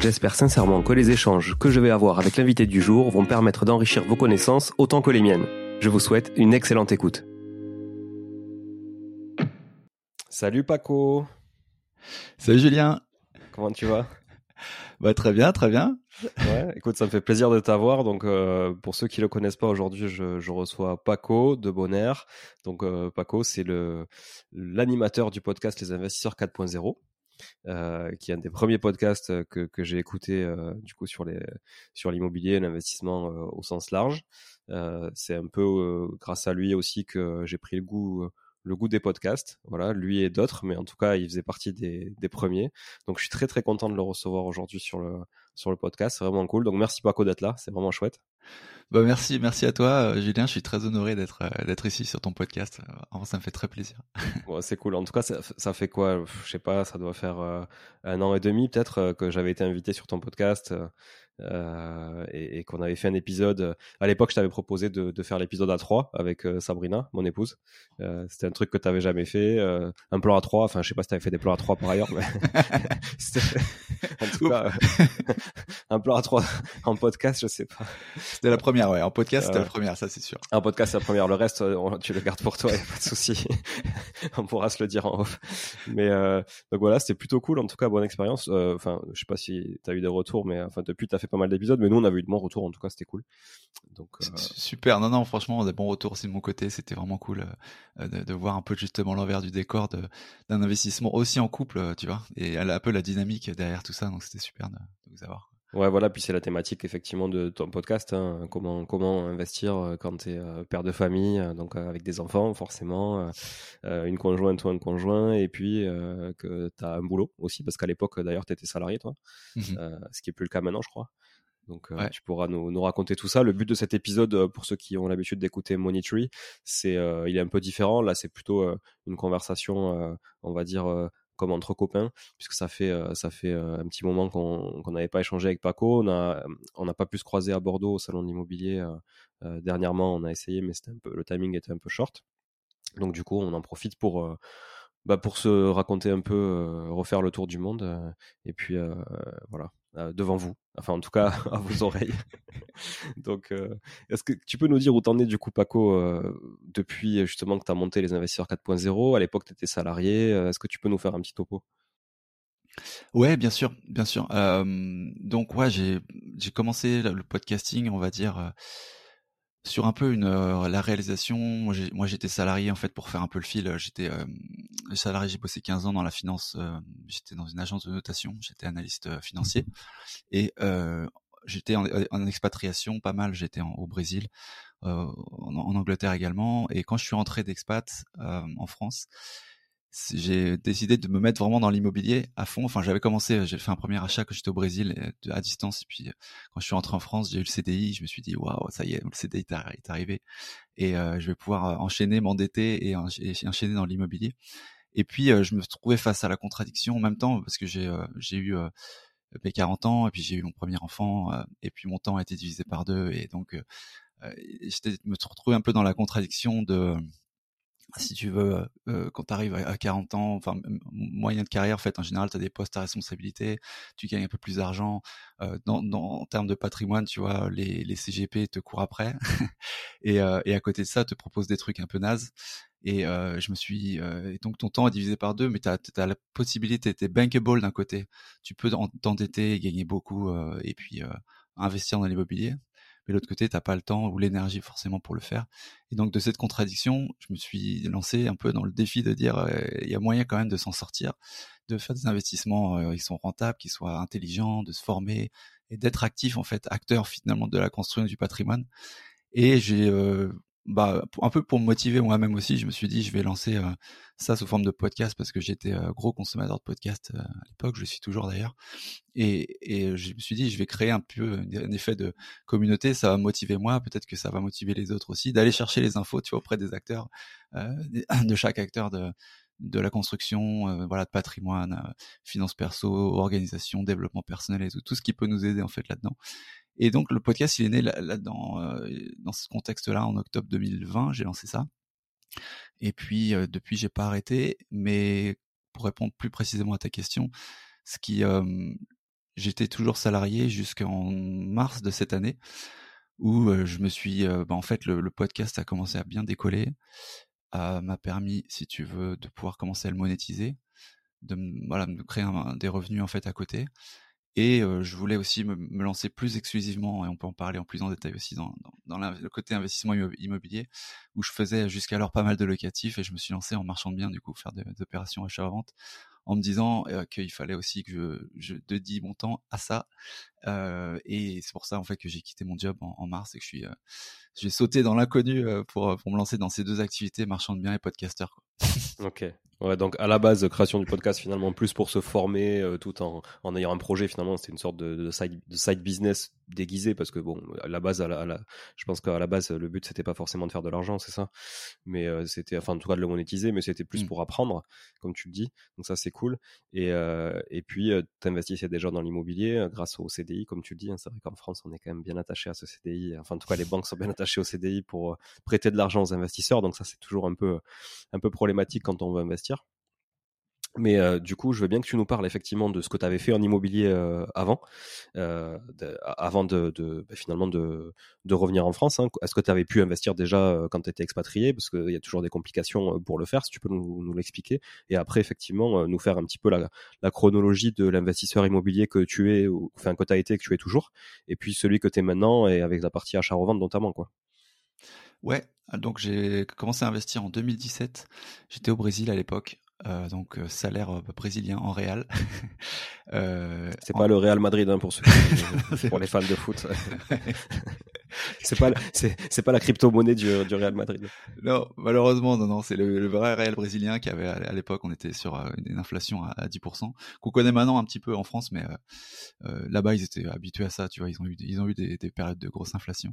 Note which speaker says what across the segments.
Speaker 1: J'espère sincèrement que les échanges que je vais avoir avec l'invité du jour vont permettre d'enrichir vos connaissances autant que les miennes. Je vous souhaite une excellente écoute. Salut Paco.
Speaker 2: Salut Julien.
Speaker 1: Comment tu vas?
Speaker 2: Bah très bien, très bien.
Speaker 1: Ouais, écoute, ça me fait plaisir de t'avoir. Donc, euh, pour ceux qui le connaissent pas aujourd'hui, je, reçois Paco de Bonaire. Donc, euh, Paco, c'est le l'animateur du podcast Les Investisseurs 4.0. Euh, qui est un des premiers podcasts euh, que, j'ai écouté euh, du coup sur les sur l'immobilier, l'investissement au sens large. c'est un peu grâce à lui aussi que j'ai pris le goût le goût des podcasts, voilà, lui et d'autres, mais en tout cas, il faisait partie des, des premiers. Donc, je suis très très content de le recevoir aujourd'hui sur le sur le podcast, c'est vraiment cool. Donc, merci Paco d'être là, c'est vraiment chouette.
Speaker 2: Bah merci, merci à toi, euh, Julien. Je suis très honoré d'être euh, d'être ici sur ton podcast. Euh, ça me fait très plaisir.
Speaker 1: c'est cool. En tout cas, ça, ça fait quoi Je sais pas, ça doit faire un an et demi peut-être que j'avais été invité sur ton podcast. Euh, et, et qu'on avait fait un épisode. À l'époque, je t'avais proposé de, de faire l'épisode à 3 avec euh, Sabrina, mon épouse. Euh, c'était un truc que tu n'avais jamais fait. un plan à 3, enfin, je sais pas si tu avais fait des plans à 3 par ailleurs, mais en tout cas, un plan à 3 en podcast, je sais pas.
Speaker 2: C'était la première, ouais. En podcast, c'était la première, ça c'est sûr.
Speaker 1: En podcast, c'est la première. Le reste, tu le gardes pour toi, y a pas de souci. on pourra se le dire en off. Mais donc voilà, c'était plutôt cool. En tout cas, bonne expérience. Enfin, je sais pas si tu as eu des retours, mais enfin, depuis, tu as fait pas mal d'épisodes, mais nous on a eu de bons retours, en tout cas c'était cool.
Speaker 2: Donc euh, super, non non franchement des bons retours aussi de mon côté, c'était vraiment cool euh, de, voir un peu justement l'envers du décor d'un investissement aussi en couple, tu vois, et un peu la dynamique derrière tout ça, donc c'était super de, vous avoir.
Speaker 1: Ouais, voilà, puis c'est la thématique effectivement de ton podcast, hein. comment, comment investir euh, quand tu es euh, père de famille, euh, donc avec des enfants forcément, une conjointe ou un conjoint, et puis que tu as un boulot aussi, parce qu'à l'époque d'ailleurs tu étais salarié toi, mmh ce qui est plus le cas maintenant je crois. Donc tu pourras nous, nous, raconter tout ça. Le but de cet épisode, pour ceux qui ont l'habitude d'écouter Money Tree, c'est il est un peu différent. Là, c'est plutôt une conversation, on va dire comme entre copains, puisque ça fait, euh, ça fait euh, un petit moment qu'on n'avait pas échangé avec Paco. On n'a on pas pu se croiser à Bordeaux au salon de l'immobilier euh, dernièrement. On a essayé, mais un peu, le timing était un peu short. Donc du coup, on en profite pour, bah, pour se raconter un peu, refaire le tour du monde. et puis voilà, devant vous, enfin en tout cas à vos oreilles. Donc, est-ce que tu peux nous dire où t'en es du coup, Paco, depuis justement que tu as monté les investisseurs 4.0 À l'époque, tu étais salarié. Est-ce que tu peux nous faire un petit topo?
Speaker 2: Ouais, bien sûr, bien sûr. donc, ouais, j'ai commencé le podcasting, on va dire, sur un peu une la réalisation. Moi, j'étais salarié en fait pour faire un peu le fil. J'étais salarié, j'ai bossé 15 ans dans la finance. j'étais dans une agence de notation. J'étais analyste financier et j'étais en, expatriation pas mal. J'étais au Brésil, en, Angleterre également. Et quand je suis rentré d'expat en France, j'ai décidé de me mettre vraiment dans l'immobilier à fond. Enfin, j'avais commencé, j'ai fait un premier achat quand j'étais au Brésil à distance. Et puis, quand je suis rentré en France, j'ai eu le CDI. Je me suis dit, waouh, ça y est, le CDI est arrivé. Et je vais pouvoir enchaîner, m'endetter et, enchaîner dans l'immobilier. Et puis, je me trouvais face à la contradiction en même temps parce que j'ai eu mes 40 ans et puis j'ai eu mon premier enfant et puis mon temps a été divisé par deux. Et donc, je me retrouvais un peu dans la contradiction de si tu veux, euh, quand tu arrives à, 40 ans, enfin, moyen de carrière, en fait, en général, tu as des postes à responsabilité, tu gagnes un peu plus d'argent. Euh, dans, dans, en termes de patrimoine, tu vois, les, les CGP te courent après. et, euh, et à côté de ça, te proposent des trucs un peu nazes. Et euh, je me suis. Euh, et donc ton temps est divisé par deux, mais tu as, la possibilité, tu es bankable d'un côté. Tu peux t'endetter, gagner beaucoup, et puis investir dans l'immobilier mais de l'autre côté, t'as pas le temps ou l'énergie forcément pour le faire. Et donc de cette contradiction, je me suis lancé un peu dans le défi de dire, euh, il y a moyen quand même de s'en sortir, de faire des investissements euh, qui sont rentables, qui soient intelligents, de se former et d'être actif en fait, acteur finalement de la construction du patrimoine. Et j'ai euh, bah, un peu pour me motiver moi-même aussi, je me suis dit je vais lancer euh, ça sous forme de podcast parce que j'étais euh, gros consommateur de podcast euh, à l'époque, je suis toujours d'ailleurs. Et, et, je me suis dit je vais créer un peu un effet de communauté, ça va motiver moi, peut-être que ça va motiver les autres aussi, d'aller chercher les infos tu vois, auprès des acteurs, de chaque acteur de de la construction, voilà, de patrimoine, finance perso, organisation, développement personnel et tout, tout ce qui peut nous aider en fait là-dedans. Et donc le podcast, il est né là-dedans, euh, dans ce contexte-là, en octobre 2020, j'ai lancé ça. Et puis euh, depuis, j'ai pas arrêté. Mais pour répondre plus précisément à ta question, ce qui, euh, j'étais toujours salarié jusqu'en mars de cette année, où je me suis, bah, en fait, le, podcast a commencé à bien décoller, m'a permis, si tu veux, de pouvoir commencer à le monétiser, de voilà, me créer des revenus en fait à côté. Et je voulais aussi me, lancer plus exclusivement, et on peut en parler en plus en détail aussi dans, dans, le côté investissement immobilier, où je faisais jusqu'alors pas mal de locatifs et je me suis lancé en marchand de biens, du coup, faire des, opérations achat-vente, en me disant qu'il fallait aussi que je, je dédie mon temps à ça. et c'est pour ça en fait que j'ai quitté mon job en, mars et que je suis, j'ai sauté dans l'inconnu pour, pour me lancer dans ces deux activités, marchand de biens et podcaster.
Speaker 1: ok, Ouais, donc à la base, création du podcast finalement plus pour se former euh, tout en, en ayant un projet finalement, c'était une sorte de, de, side, de side business déguisé parce que bon, à la base, à la, je pense qu'à la base, le but c'était pas forcément de faire de l'argent, c'est ça, mais euh, c'était, enfin en tout cas de le monétiser, mais c'était plus mmh. pour apprendre, comme tu le dis, donc ça c'est cool. Et, euh, et puis tu investissais déjà dans l'immobilier grâce au CDI, comme tu le dis, hein, c'est vrai qu'en France on est quand même bien attaché à ce CDI, enfin en tout cas les banques sont bien attachées au CDI pour prêter de l'argent aux investisseurs, donc ça c'est toujours un peu, un peu problématique quand on veut investir. Mais euh, du coup, je veux bien que tu nous parles effectivement de ce que tu avais fait en immobilier euh, avant, euh, avant de, de bah, finalement de, de, revenir en France. Hein. Est-ce que tu avais pu investir déjà quand tu étais expatrié? Parce qu'il y a toujours des complications pour le faire, si tu peux nous, nous l'expliquer. Et après, effectivement, nous faire un petit peu la, chronologie de l'investisseur immobilier que tu es, enfin, que tu as été et que tu es toujours, et puis celui que tu es maintenant, et avec la partie achat-revente notamment. Quoi.
Speaker 2: Ouais, donc j'ai commencé à investir en 2017. J'étais au Brésil à l'époque. Euh, donc euh, salaire euh, brésilien en réal.
Speaker 1: c'est pas le Real Madrid hein, pour ceux qui, pour les fans de foot. c'est pas c'est pas la crypto monnaie du, du, Real Madrid.
Speaker 2: Non, malheureusement non non, c'est le, vrai Real brésilien qui avait à l'époque on était sur une inflation à, 10% qu'on connaît maintenant un petit peu en France, mais là-bas ils étaient habitués à ça, tu vois, ils ont eu ils ont eu des, des périodes de grosse inflation.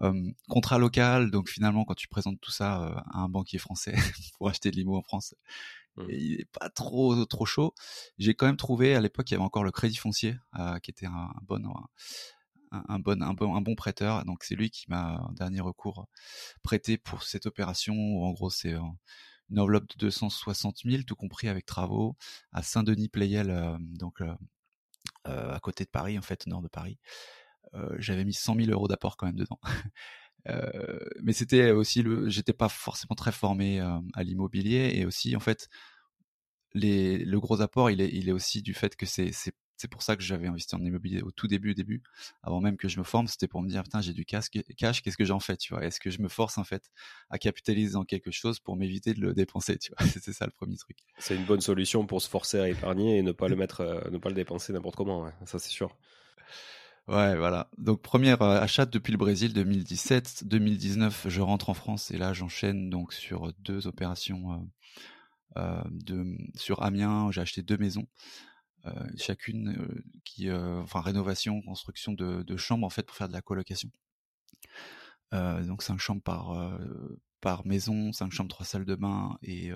Speaker 2: Euh, contrat local, donc finalement quand tu présentes tout ça à un banquier français pour acheter de l'IMO en France, Mmh. il est pas trop trop chaud. J'ai quand même trouvé à l'époque il y avait encore le Crédit Foncier euh, qui était un, bon un, bon un bon un bon prêteur. Donc c'est lui qui m'a en dernier recours prêté pour cette opération en gros c'est une enveloppe de 260 000 tout compris avec travaux à Saint-Denis Playel euh, donc euh, à côté de Paris en fait au nord de Paris. J'avais mis 100 000 euros d'apport quand même dedans. Euh, mais c'était aussi le, j'étais pas forcément très formé euh, à l'immobilier et aussi en fait les, le gros apport il est, il est aussi du fait que c'est, c'est, c'est pour ça que j'avais investi en immobilier au tout début, début, avant même que je me forme, c'était pour me dire putain j'ai du cash, cash qu'est-ce que j'en fais, tu vois? Est-ce que je me force en fait à capitaliser dans quelque chose pour m'éviter de le dépenser, tu vois? C'était ça le premier truc.
Speaker 1: C'est une bonne solution pour se forcer à épargner et ne pas le mettre, euh, ne pas le dépenser n'importe comment, ça c'est sûr.
Speaker 2: Ouais, voilà. Donc premier euh, achat depuis le Brésil 2017, 2019, je rentre en France et là j'enchaîne donc sur deux opérations euh, euh de sur Amiens, j'ai acheté deux maisons, chacune qui, enfin rénovation, construction de, de, chambres en fait pour faire de la colocation. donc cinq chambres par par maison, cinq chambres, trois salles de bain et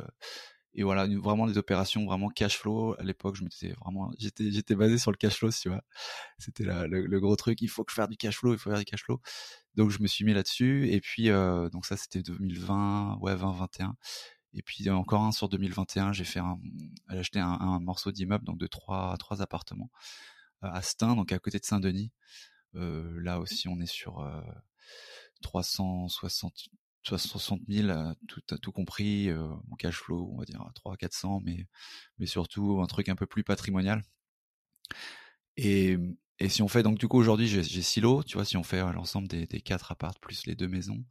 Speaker 2: et voilà vraiment des opérations vraiment cash flow. À l'époque je m'étais vraiment j'étais j'étais basé sur le cash flow tu vois. C'était le, gros truc il faut que je fasse du cash flow il faut faire du cash flow. Donc je me suis mis là-dessus. Et puis euh, donc ça c'était 2020 ouais 2021 et puis encore un sur 2021 j'ai fait un j'ai acheté un, morceau d'immeuble donc de trois trois appartements euh, à Stein donc à côté de Saint-Denis. Euh, là aussi on est sur 360 60 000, tout, tout compris, euh, mon cash flow, on va dire 3 400, mais, mais surtout un truc un peu plus patrimonial. Et, et si on fait, donc du coup aujourd'hui j'ai, j'ai silo, tu vois, si on fait l'ensemble des, des quatre apparts plus les deux maisons,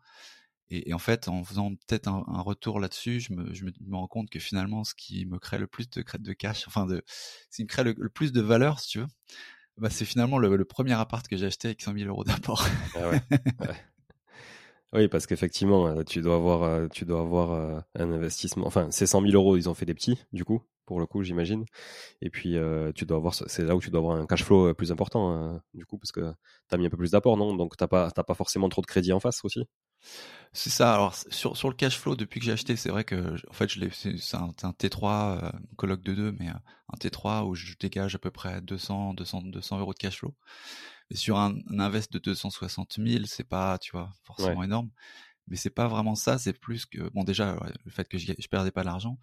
Speaker 2: et, en fait en faisant peut-être un, retour là-dessus, je me, je me, rends compte que finalement ce qui me crée le plus de, de cash, enfin de, ce qui me crée le, plus de valeur, si tu veux, bah c'est finalement le, le, premier appart que j'ai acheté avec 100 000 euros d'apport. Ah ouais.
Speaker 1: Oui, parce qu'effectivement, euh, tu dois avoir, euh, tu dois avoir euh, un investissement. Enfin, ces 100 000 euros, ils ont fait des petits, du coup, pour le coup, j'imagine. Et puis, tu dois avoir, c'est là où tu dois avoir un cash flow plus important, du coup, parce que tu as mis un peu plus d'apport, non? Donc, t'as pas, pas forcément trop de crédit en face aussi?
Speaker 2: C'est ça. Alors, sur, sur le cash flow, depuis que j'ai acheté, c'est vrai que, en fait, c'est un, un, T3, colloque de deux, mais un T3 où je dégage à peu près 200, 200, 200 euros de cash flow. Et sur un, invest de 260 000, c'est pas, tu vois, forcément énorme. Mais c'est pas vraiment ça, c'est plus que, bon, déjà, le fait que je, je perdais pas l'argent.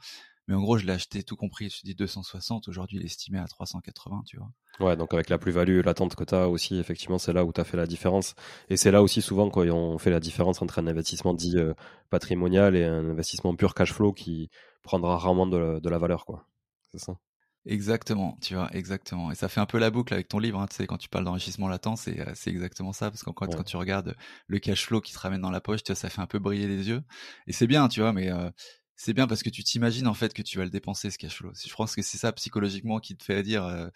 Speaker 2: Mais en gros, je l'ai acheté tout compris. Je dis 260. Aujourd'hui, il est estimé à 380, tu vois.
Speaker 1: Ouais, donc avec la plus-value, l'attente que tu as aussi, effectivement, c'est là où tu as fait la différence. Et c'est là aussi souvent quand on fait la différence entre un investissement dit euh, patrimonial et un investissement pur cash flow qui prendra rarement de, de la valeur, quoi. C'est ça.
Speaker 2: Exactement, tu vois, exactement. Et ça fait un peu la boucle avec ton livre, hein, tu sais, quand tu parles d'enrichissement latent, c'est, euh, c'est exactement ça, parce qu'en quand, quand tu regardes le cash flow qui te ramène dans la poche, tu vois, ça fait un peu briller les yeux. Et c'est bien, tu vois, mais euh, c'est bien parce que tu t'imagines en fait que tu vas le dépenser ce cash flow. Je pense que c'est ça psychologiquement qui te fait dire, euh,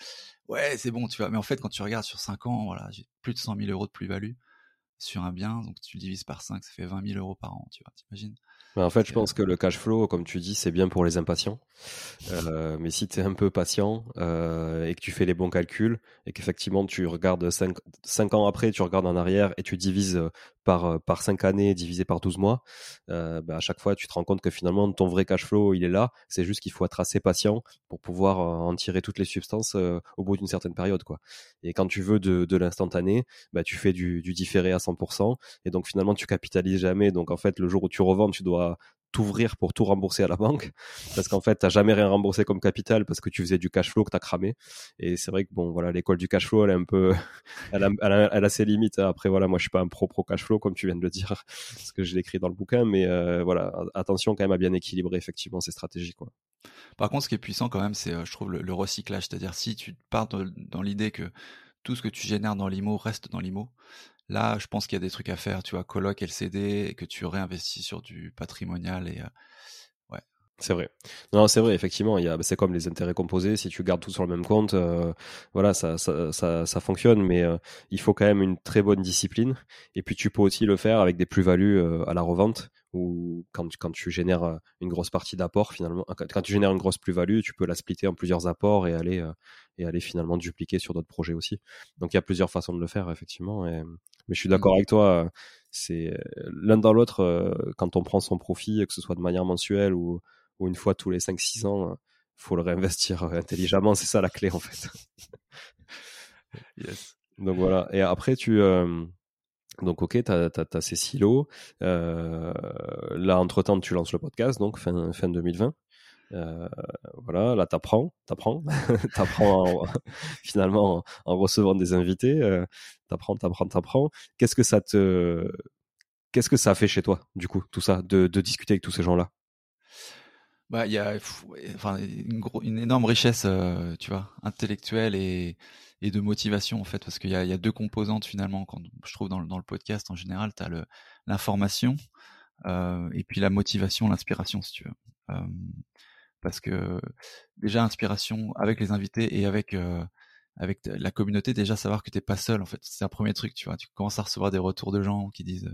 Speaker 2: ouais, c'est bon, tu vois. Mais en fait, quand tu regardes sur 5 ans, voilà, j'ai plus de 100 000 euros de plus-value sur un bien, donc tu le divises par 5, ça fait 20 000 euros par an, tu vois, t'imagines?
Speaker 1: En fait, je pense que le cash flow, comme tu dis, c'est bien pour les impatients. Euh, mais si tu es un peu patient euh, et que tu fais les bons calculs et qu'effectivement tu regardes 5, 5 ans après, tu regardes en arrière et tu divises par, par 5 années divisé par 12 mois, euh, bah, à chaque fois tu te rends compte que finalement ton vrai cash flow il est là. C'est juste qu'il faut être assez patient pour pouvoir en tirer toutes les substances au bout d'une certaine période. quoi. Et quand tu veux de, de l'instantané, bah, tu fais du, du différé à 100% et donc finalement tu capitalises jamais. Donc en fait, le jour où tu revends, tu dois t'ouvrir pour tout rembourser à la banque. Parce qu'en fait t'as jamais rien remboursé comme capital parce que tu faisais du cash flow que t'as cramé. Et c'est vrai que bon voilà l'école du cash flow elle est un peu elle a, ses limites. Après voilà moi je suis pas un pro pro cash flow comme tu viens de le dire parce que je l'ai écrit dans le bouquin. Mais euh, voilà attention quand même à bien équilibrer effectivement ces stratégies quoi.
Speaker 2: Par contre ce qui est puissant quand même c'est euh, je trouve le, recyclage. C'est-à-dire si tu pars dans l'idée que tout ce que tu génères dans l'IMO reste dans l'IMO Là, je pense qu'il y a des trucs à faire, tu vois, coloc LCD, et que tu réinvestis sur du patrimonial et euh,
Speaker 1: C'est vrai. Non, c'est vrai, effectivement, a, c'est comme les intérêts composés. Si tu gardes tout sur le même compte, euh, voilà, ça, ça, ça, fonctionne, mais euh, il faut quand même une très bonne discipline. Et puis, tu peux aussi le faire avec des plus-values à la revente ou quand, quand tu génères une grosse partie d'apport, finalement, quand tu génères une grosse plus-value, tu peux la splitter en plusieurs apports et aller, et aller finalement dupliquer sur d'autres projets aussi. Donc, il y a plusieurs façons de le faire, effectivement. Et, mais je suis d'accord mmh. avec toi. C'est l'un dans l'autre, quand on prend son profit, que ce soit de manière mensuelle ou ou une fois tous les 5-6 ans, il euh, faut le réinvestir euh, intelligemment. C'est ça la clé en fait. yes. Donc voilà. Et après, tu. Euh, donc ok, tu as, ces silos. là, entre-temps, tu lances le podcast, donc fin, fin 2020. Voilà, là t'apprends, t'apprends, t'apprends finalement en, recevant des invités, euh, t'apprends, t'apprends, t'apprends. Qu'est-ce que ça te, qu'est-ce que ça fait chez toi, du coup, tout ça, de discuter avec tous ces gens-là?
Speaker 2: Bah, il y a enfin, une, énorme richesse, euh, tu vois, intellectuelle et, et de motivation en fait, parce qu'il y a, deux composantes finalement. Quand je trouve dans, le podcast en général, tu as l'information euh, et puis la motivation, l'inspiration, si tu veux. Parce que déjà inspiration avec les invités et avec euh, avec la communauté, déjà savoir que t'es pas seul en fait, c'est un premier truc, tu vois. Tu commences à recevoir des retours de gens qui disent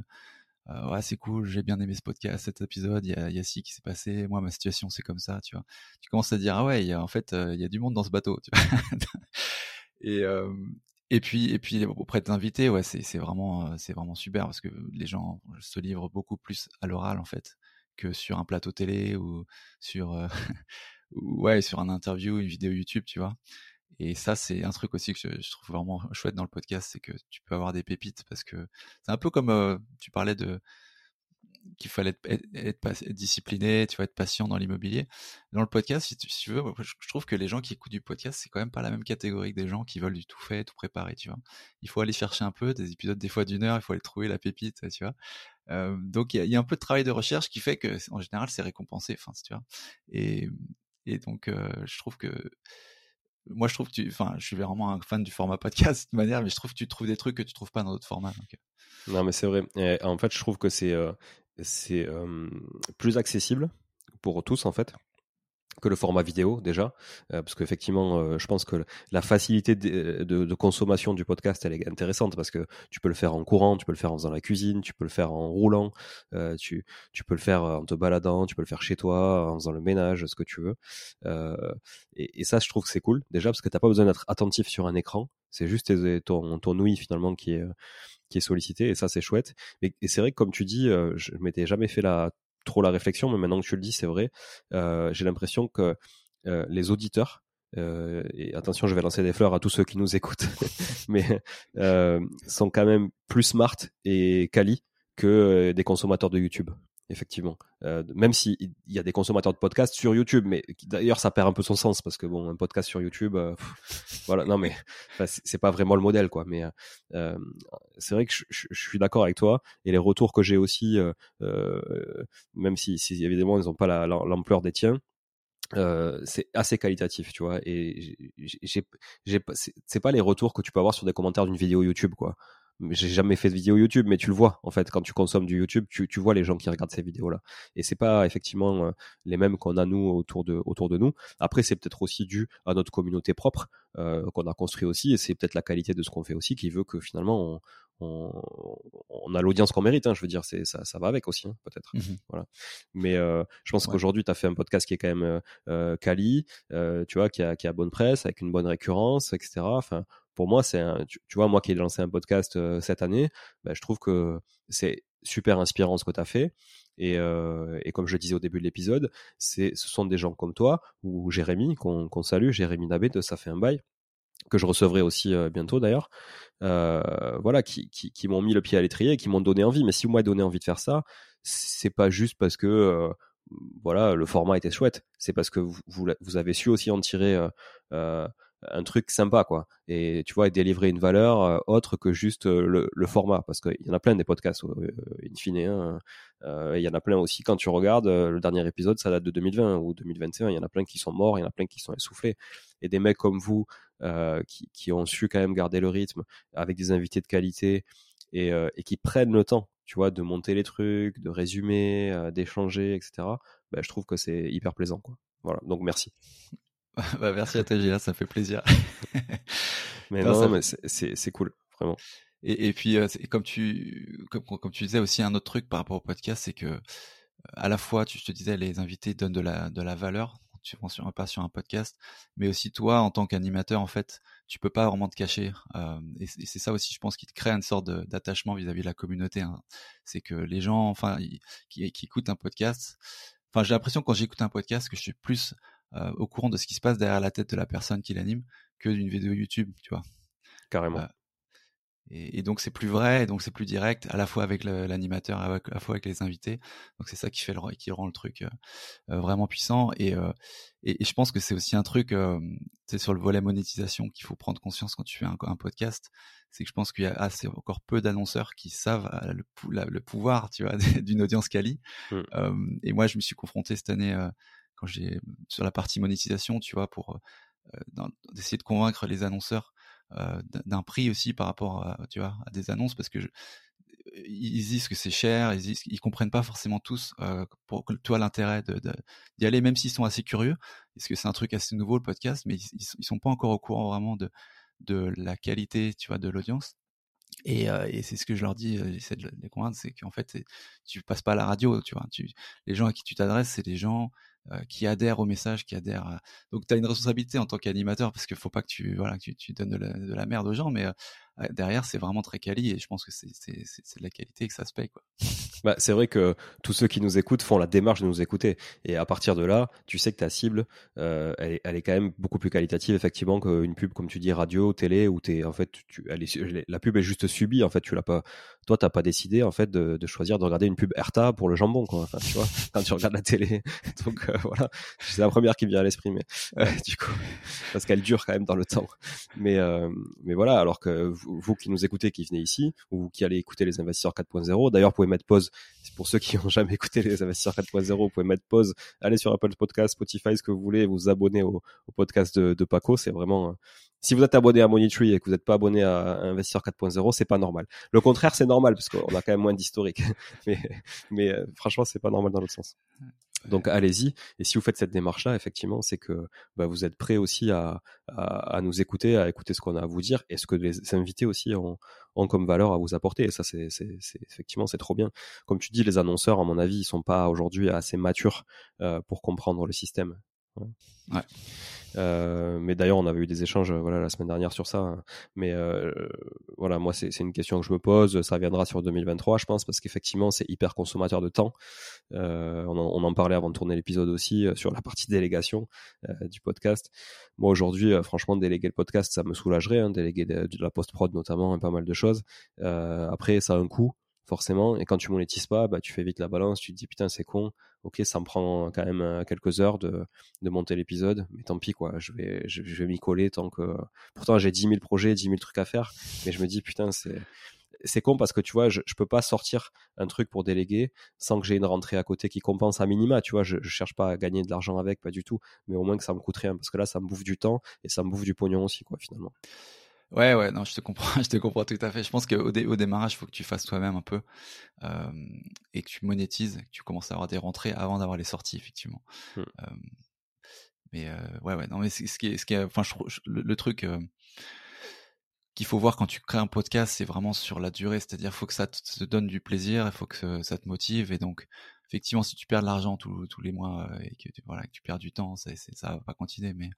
Speaker 2: euh, ouais c'est cool, j'ai bien aimé ce podcast, cet épisode, il y a, y a ci qui s'est passé, moi ma situation c'est comme ça, tu vois. Tu commences à dire ah ouais, y a, en fait il y a du monde dans ce bateau, tu vois. et euh, et puis et puis auprès des invités, ouais c'est c'est vraiment c'est vraiment super parce que les gens se livrent beaucoup plus à l'oral en fait que sur un plateau télé ou sur ouais sur un interview, une vidéo YouTube, tu vois? Et ça, c'est un truc aussi que je, trouve vraiment chouette dans le podcast, c'est que tu peux avoir des pépites parce que c'est un peu comme euh, tu parlais de qu'il fallait être, être, discipliné, tu vas être patient dans l'immobilier. Dans le podcast, si tu, veux, je trouve que les gens qui écoutent du podcast, c'est quand même pas la même catégorie que des gens qui veulent du tout fait, tout préparé, tu vois? Il faut aller chercher un peu des épisodes des fois d'une heure, il faut aller trouver la pépite, tu vois? Donc il y a, un peu de travail de recherche qui fait que en général c'est récompensé. Et, donc je trouve que moi je trouve que enfin je suis vraiment un fan du format podcast de manière mais je trouve que tu trouves des trucs que tu trouves pas dans d'autres formats
Speaker 1: non mais c'est vrai. En fait je trouve que c'est c'est plus accessible pour tous en fait que le format vidéo déjà, euh, parce qu'effectivement, euh, je pense que la facilité de, de, consommation du podcast, elle est intéressante parce que tu peux le faire en courant, tu peux le faire en faisant la cuisine, tu peux le faire en roulant, euh, tu, tu peux le faire en te baladant, tu peux le faire chez toi, en faisant le ménage, ce que tu veux. Et, ça, je trouve que c'est cool déjà parce que t'as pas besoin d'être attentif sur un écran, c'est juste ton, ton ouïe finalement qui est qui est sollicité et ça c'est chouette. Et, c'est vrai que comme tu dis, je m'étais jamais fait la trop la réflexion, mais maintenant que tu le dis, c'est vrai. Euh, j'ai l'impression que euh, les auditeurs, euh, et attention, je vais lancer des fleurs à tous ceux qui nous écoutent, mais sont quand même plus smart et quali que des consommateurs de YouTube effectivement. Euh, même s'il y a des consommateurs de podcasts sur YouTube, mais d'ailleurs ça perd un peu son sens parce que bon, un podcast sur YouTube, euh, voilà, non mais c'est pas vraiment le modèle quoi. Mais euh, c'est vrai que je, suis d'accord avec toi et les retours que j'ai aussi, même si, si, évidemment ils n'ont pas l'ampleur des tiens. c'est assez qualitatif, tu vois, et j'ai, c'est pas les retours que tu peux avoir sur des commentaires d'une vidéo YouTube, quoi j'ai jamais fait de vidéo YouTube, mais tu le vois en fait quand tu consommes du YouTube, tu, tu vois les gens qui regardent ces vidéos-là. Et c'est pas effectivement euh, les mêmes qu'on a nous autour de autour de nous. Après, c'est peut-être aussi dû à notre communauté propre euh, qu'on a construit aussi, et c'est peut-être la qualité de ce qu'on fait aussi qui veut que finalement on, on, a l'audience qu'on mérite. Hein, je veux dire, c'est ça, ça va avec aussi, hein, peut-être. Mmh voilà. Mais euh, je pense qu'aujourd'hui, tu as fait un podcast qui est quand même quali, tu vois, qui a, qui a bonne presse, avec une bonne récurrence, etc. Enfin, pour moi, c'est tu, vois, moi qui ai lancé un podcast euh, cette année, bah, je trouve que c'est super inspirant ce que tu as fait. Et, euh, et, comme je disais au début de l'épisode, ce sont des gens comme toi ou Jérémy, qu'on, salue, Jérémy Nabé de Ça fait un bail, que je recevrai aussi euh, bientôt d'ailleurs, voilà, qui, qui, m'ont mis le pied à l'étrier qui m'ont donné envie. Mais si m'avez donné envie de faire ça, c'est pas juste parce que voilà, le format était chouette, c'est parce que vous, vous, avez su aussi en tirer un truc sympa quoi et tu vois délivrer une valeur euh, autre que juste euh, le, format parce qu'il y en a plein des podcasts euh, in fine hein, il y en a plein aussi quand tu regardes le dernier épisode ça date de 2020 ou 2021 il y en a plein qui sont morts il y en a plein qui sont essoufflés et des mecs comme vous qui, ont su quand même garder le rythme avec des invités de qualité et, et qui prennent le temps tu vois de monter les trucs de résumer d'échanger etc bah, je trouve que c'est hyper plaisant. Quoi. Voilà, donc merci.
Speaker 2: bah, merci à toi, Gilles, ça fait plaisir.
Speaker 1: mais non, mais c'est cool, vraiment.
Speaker 2: Et, et puis, euh, comme tu, comme, comme tu disais aussi, un autre truc par rapport au podcast, c'est que à la fois, tu, je te disais, les invités donnent de la, de la valeur, tu prends sur pas sur un podcast, mais aussi toi, en tant qu'animateur, en fait, tu peux pas vraiment te cacher. Euh, et c'est ça aussi, je pense, qui te crée une sorte d'attachement vis-à-vis de la communauté. Hein. C'est que les gens, enfin, qui, qui, écoutent un podcast, enfin, j'ai l'impression quand j'écoute un podcast que je suis plus euh, au courant de ce qui se passe derrière la tête de la personne qui l'anime que d'une vidéo YouTube, tu vois.
Speaker 1: Carrément. Euh,
Speaker 2: et, donc c'est plus vrai, et donc c'est plus direct, à la fois avec l'animateur, à la fois avec les invités. Donc c'est ça qui fait le, qui rend le truc euh, euh, vraiment puissant. Et, euh, et, je pense que c'est aussi un truc, c'est sur le volet monétisation qu'il faut prendre conscience quand tu fais un, un podcast. C'est que je pense qu'il y a assez encore peu d'annonceurs qui savent le, le, pouvoir, tu vois, d'une audience quali. Mmh. et moi, je me suis confronté cette année sur la partie monétisation, tu vois, pour d'essayer de convaincre les annonceurs euh, d'un prix aussi par rapport à, tu vois, à des annonces parce que ils disent que c'est cher, ils, comprennent pas forcément tous euh, pour toi l'intérêt d'y aller, même s'ils sont assez curieux, parce que c'est un truc assez nouveau le podcast, mais ils, ils, sont pas encore au courant vraiment de, de la qualité, tu vois, de l'audience. Et, euh, c'est ce que je leur dis, j'essaie de les convaincre, c'est qu'en fait, tu passes pas à la radio, tu vois. Les gens à qui tu t'adresses, c'est des gens euh, qui adhèrent au message, qui adhèrent. Donc tu as une responsabilité en tant qu'animateur parce qu'il faut pas que tu voilà que tu, tu donnes de la, de la, merde aux gens, mais euh, derrière c'est vraiment très quali et je pense que c'est de la qualité et que ça se paye quoi.
Speaker 1: Bah, c'est vrai que tous ceux qui nous écoutent font la démarche de nous écouter. Et à partir de là, tu sais que ta cible, euh, elle, est, quand même beaucoup plus qualitative, effectivement, qu'une pub, comme tu dis, radio, télé, où es, en fait, tu, la pub est juste subie. En fait, tu pas, toi, t'as pas décidé, en fait, de, choisir de regarder une pub Erta pour le jambon, quoi. Tu vois, quand tu regardes la télé. Donc, euh, voilà. C'est la première qui me vient à l'esprit, euh, du coup, parce qu'elle dure quand même dans le temps. Mais, mais voilà, alors que vous, qui nous écoutez, qui venez ici, ou qui allez écouter les investisseurs 4.0, d'ailleurs, vous pouvez mettre pause pour ceux qui n'ont jamais écouté les investisseurs 4.0, vous pouvez mettre pause, aller sur Apple Podcast, Spotify, ce que vous voulez, vous abonner au, podcast de, Paco. C'est vraiment, si vous êtes abonné à Moneytree et que vous n'êtes pas abonné à Investisseur 4.0, c'est pas normal. Le contraire, c'est normal parce qu'on a quand même moins d'historique. mais, mais euh, franchement, c'est pas normal dans l'autre sens. Donc allez-y. Et si vous faites cette démarche-là, effectivement, c'est que bah, vous êtes prêt aussi à, nous écouter, à écouter ce qu'on a à vous dire et ce que les invités aussi ont, ont comme valeur à vous apporter. Et ça, c'est effectivement, c'est trop bien. Comme tu dis, les annonceurs, à mon avis, ils sont pas aujourd'hui assez matures euh, pour comprendre le système.
Speaker 2: Ouais.
Speaker 1: Euh, mais d'ailleurs, on avait eu des échanges voilà, la semaine dernière sur ça. Hein. Mais euh, voilà, moi, c'est une question que je me pose. Ça viendra sur 2023, je pense, parce qu'effectivement, c'est hyper consommateur de temps. Euh, on, en, on, en, parlait avant de tourner l'épisode aussi sur la partie délégation du podcast. Moi, aujourd'hui, franchement, déléguer le podcast, ça me soulagerait. Hein, déléguer de, de la post-prod notamment, et pas mal de choses. après, ça a un coût forcément. Et quand tu monétises pas, bah, tu fais vite la balance, tu te dis putain, c'est con. Ok, ça me prend quand même euh, quelques heures de, de monter l'épisode, mais tant pis, quoi. Je vais, je, vais m'y coller tant que. Pourtant, j'ai 10 000 projets, 10 000 trucs à faire, mais je me dis putain, c'est. C'est con parce que tu vois, je, je peux pas sortir un truc pour déléguer sans que j'ai une rentrée à côté qui compense à minima. Tu vois, je, je cherche pas à gagner de l'argent avec, pas du tout, mais au moins que ça me coûte rien parce que là, ça me bouffe du temps et ça me bouffe du pognon aussi, quoi, finalement.
Speaker 2: Ouais, ouais, non, je te comprends, je te comprends tout à fait. Je pense qu'au au démarrage, il faut que tu fasses toi-même un peu euh, et que tu monétises, que tu commences à avoir des rentrées avant d'avoir les sorties, effectivement. Mmh. Euh, mais euh, ouais, ouais, non, mais ce qui est, ce qui est, enfin, je, le, truc qu'il faut voir quand tu crées un podcast, c'est vraiment sur la durée, c'est-à-dire, faut que ça te, donne du plaisir, il faut que ça te motive, et donc, effectivement, si tu perds de l'argent tous, les mois euh, et que, voilà, que tu perds du temps, ça, ça va pas continuer. Mais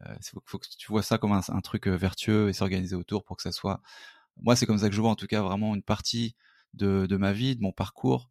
Speaker 2: il euh, faut, que tu vois ça comme un, truc euh, vertueux et s'organiser autour pour que ça soit. Moi, c'est comme ça que je vois en tout cas vraiment une partie de, ma vie, de mon parcours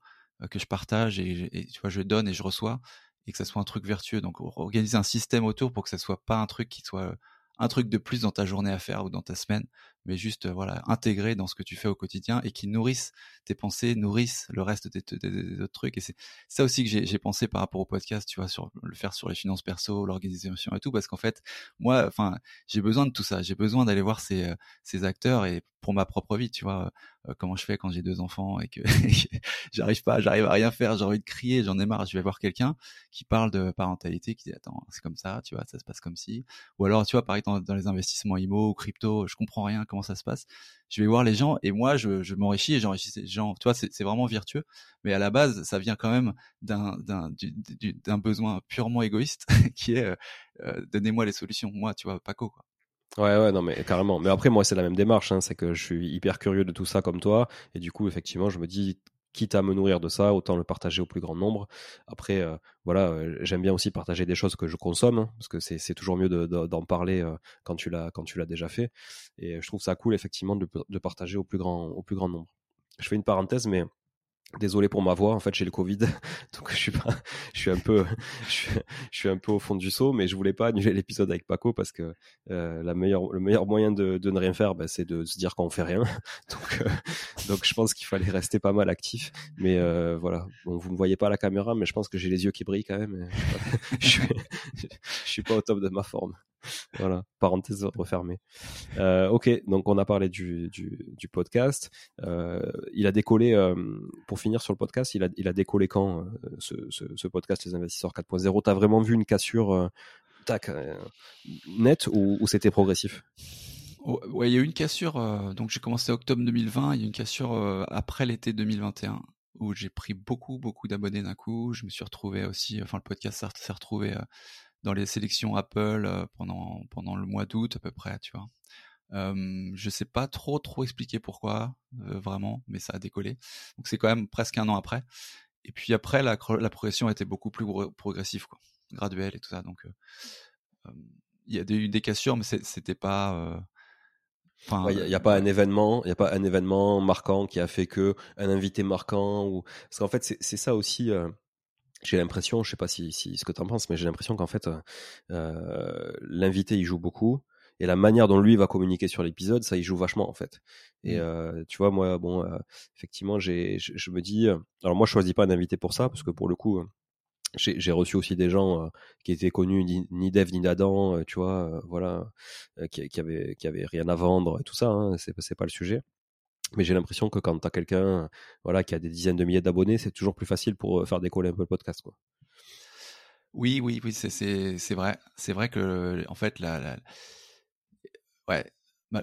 Speaker 2: que je partage et, tu vois, je donne et je reçois et que ça soit un truc vertueux. Donc, organiser un système autour pour que ça soit pas un truc qui soit un truc de plus dans ta journée à faire ou dans ta semaine, mais juste voilà intégré dans ce que tu fais au quotidien et qui nourrissent tes pensées, nourrissent le reste des, autres trucs. Et c'est ça aussi que j'ai pensé par rapport au podcast, tu vois, sur le faire sur les finances perso, l'organisation et tout, parce qu'en fait, moi, enfin, j'ai besoin de tout ça. J'ai besoin d'aller voir ces, euh, ces acteurs et pour ma propre vie, tu vois, euh, comment je fais quand j'ai deux enfants et que j'arrive pas, j'arrive à rien faire, j'ai envie de crier, j'en ai marre. Je vais voir quelqu'un qui parle de parentalité, qui dit attends, c'est comme ça, tu vois, ça se passe comme si. Ou alors, tu vois, pareil dans, dans les investissements IMO ou crypto, je comprends rien comment ça se passe. Je vais voir les gens et moi, je, m'enrichis et j'enrichis ces gens. Tu vois, c'est vraiment virtueux. Mais à la base, ça vient quand même d'un besoin purement égoïste qui est euh, donnez-moi les solutions. Moi, tu vois, Paco. Quoi.
Speaker 1: Ouais, ouais, non, mais carrément. Mais après, moi, c'est la même démarche. Hein, c'est que je suis hyper curieux de tout ça comme toi. Et du coup, effectivement, je me dis, quitte à me nourrir de ça, autant le partager au plus grand nombre. Après, euh, voilà, euh, j'aime bien aussi partager des choses que je consomme, hein, parce que c'est toujours mieux d'en de, parler euh, quand tu l'as quand tu l'as déjà fait. Et je trouve ça cool, effectivement, de, de partager au plus grand au plus grand nombre. Je fais une parenthèse, mais Désolé pour ma voix, en fait j'ai le Covid, donc je suis pas, je suis un peu, je suis, un peu au fond du saut, mais je voulais pas annuler l'épisode avec Paco parce que euh, la meilleure, le meilleur moyen de, de ne rien faire, bah, c'est de se dire qu'on fait rien. Donc, euh, donc je pense qu'il fallait rester pas mal actif. Mais euh, voilà, bon, vous ne voyez pas la caméra, mais je pense que j'ai les yeux qui brillent quand même. je, suis, je suis pas au top de ma forme. voilà, parenthèse refermée. Euh, ok, donc on a parlé du, du, podcast. Euh, il a décollé, euh, pour finir sur le podcast, il a, il a décollé quand ce, ce, podcast Les Investisseurs 4.0 T'as vraiment vu une cassure tac, nette ou, ou c'était progressif?
Speaker 2: Ouais, il y a eu une cassure. donc j'ai commencé octobre 2020. Il y a eu une cassure après l'été 2021 où j'ai pris beaucoup, beaucoup d'abonnés d'un coup. Je me suis retrouvé aussi, enfin le podcast s'est retrouvé dans les sélections Apple euh, pendant pendant le mois d'août à peu près, tu vois. Euh, je sais pas trop trop expliquer pourquoi euh, vraiment, mais ça a décollé. Donc c'est quand même presque un an après. Et puis après la, la progression était beaucoup plus progressive, quoi, graduelle et tout ça. Donc il y a eu des cassures, mais c'était pas.
Speaker 1: Enfin, il n'y a, pas un événement, il y a pas un événement marquant qui a fait que un invité marquant ou parce qu'en fait c'est ça aussi j'ai l'impression, je sais pas si, si ce que tu en penses, mais j'ai l'impression qu'en fait, euh, l'invité il joue beaucoup et la manière dont lui va communiquer sur l'épisode, ça il joue vachement en fait. Et mmh. euh, tu vois, moi, bon, euh, effectivement, j'ai, je, me dis, alors moi je choisis pas un invité pour ça parce que pour le coup, j'ai reçu aussi des gens qui étaient connus ni, ni d'Eve ni d'Adam, tu vois, voilà, qui, qui avaient qui avaient rien à vendre et tout ça. Hein, c'est c'est pas le sujet. Mais j'ai l'impression que quand tu as quelqu'un voilà, qui a des dizaines de milliers d'abonnés, c'est toujours plus facile pour euh, faire décoller un peu le podcast. Quoi.
Speaker 2: Oui, oui, oui, c'est vrai. C'est vrai que, en fait, la, ouais,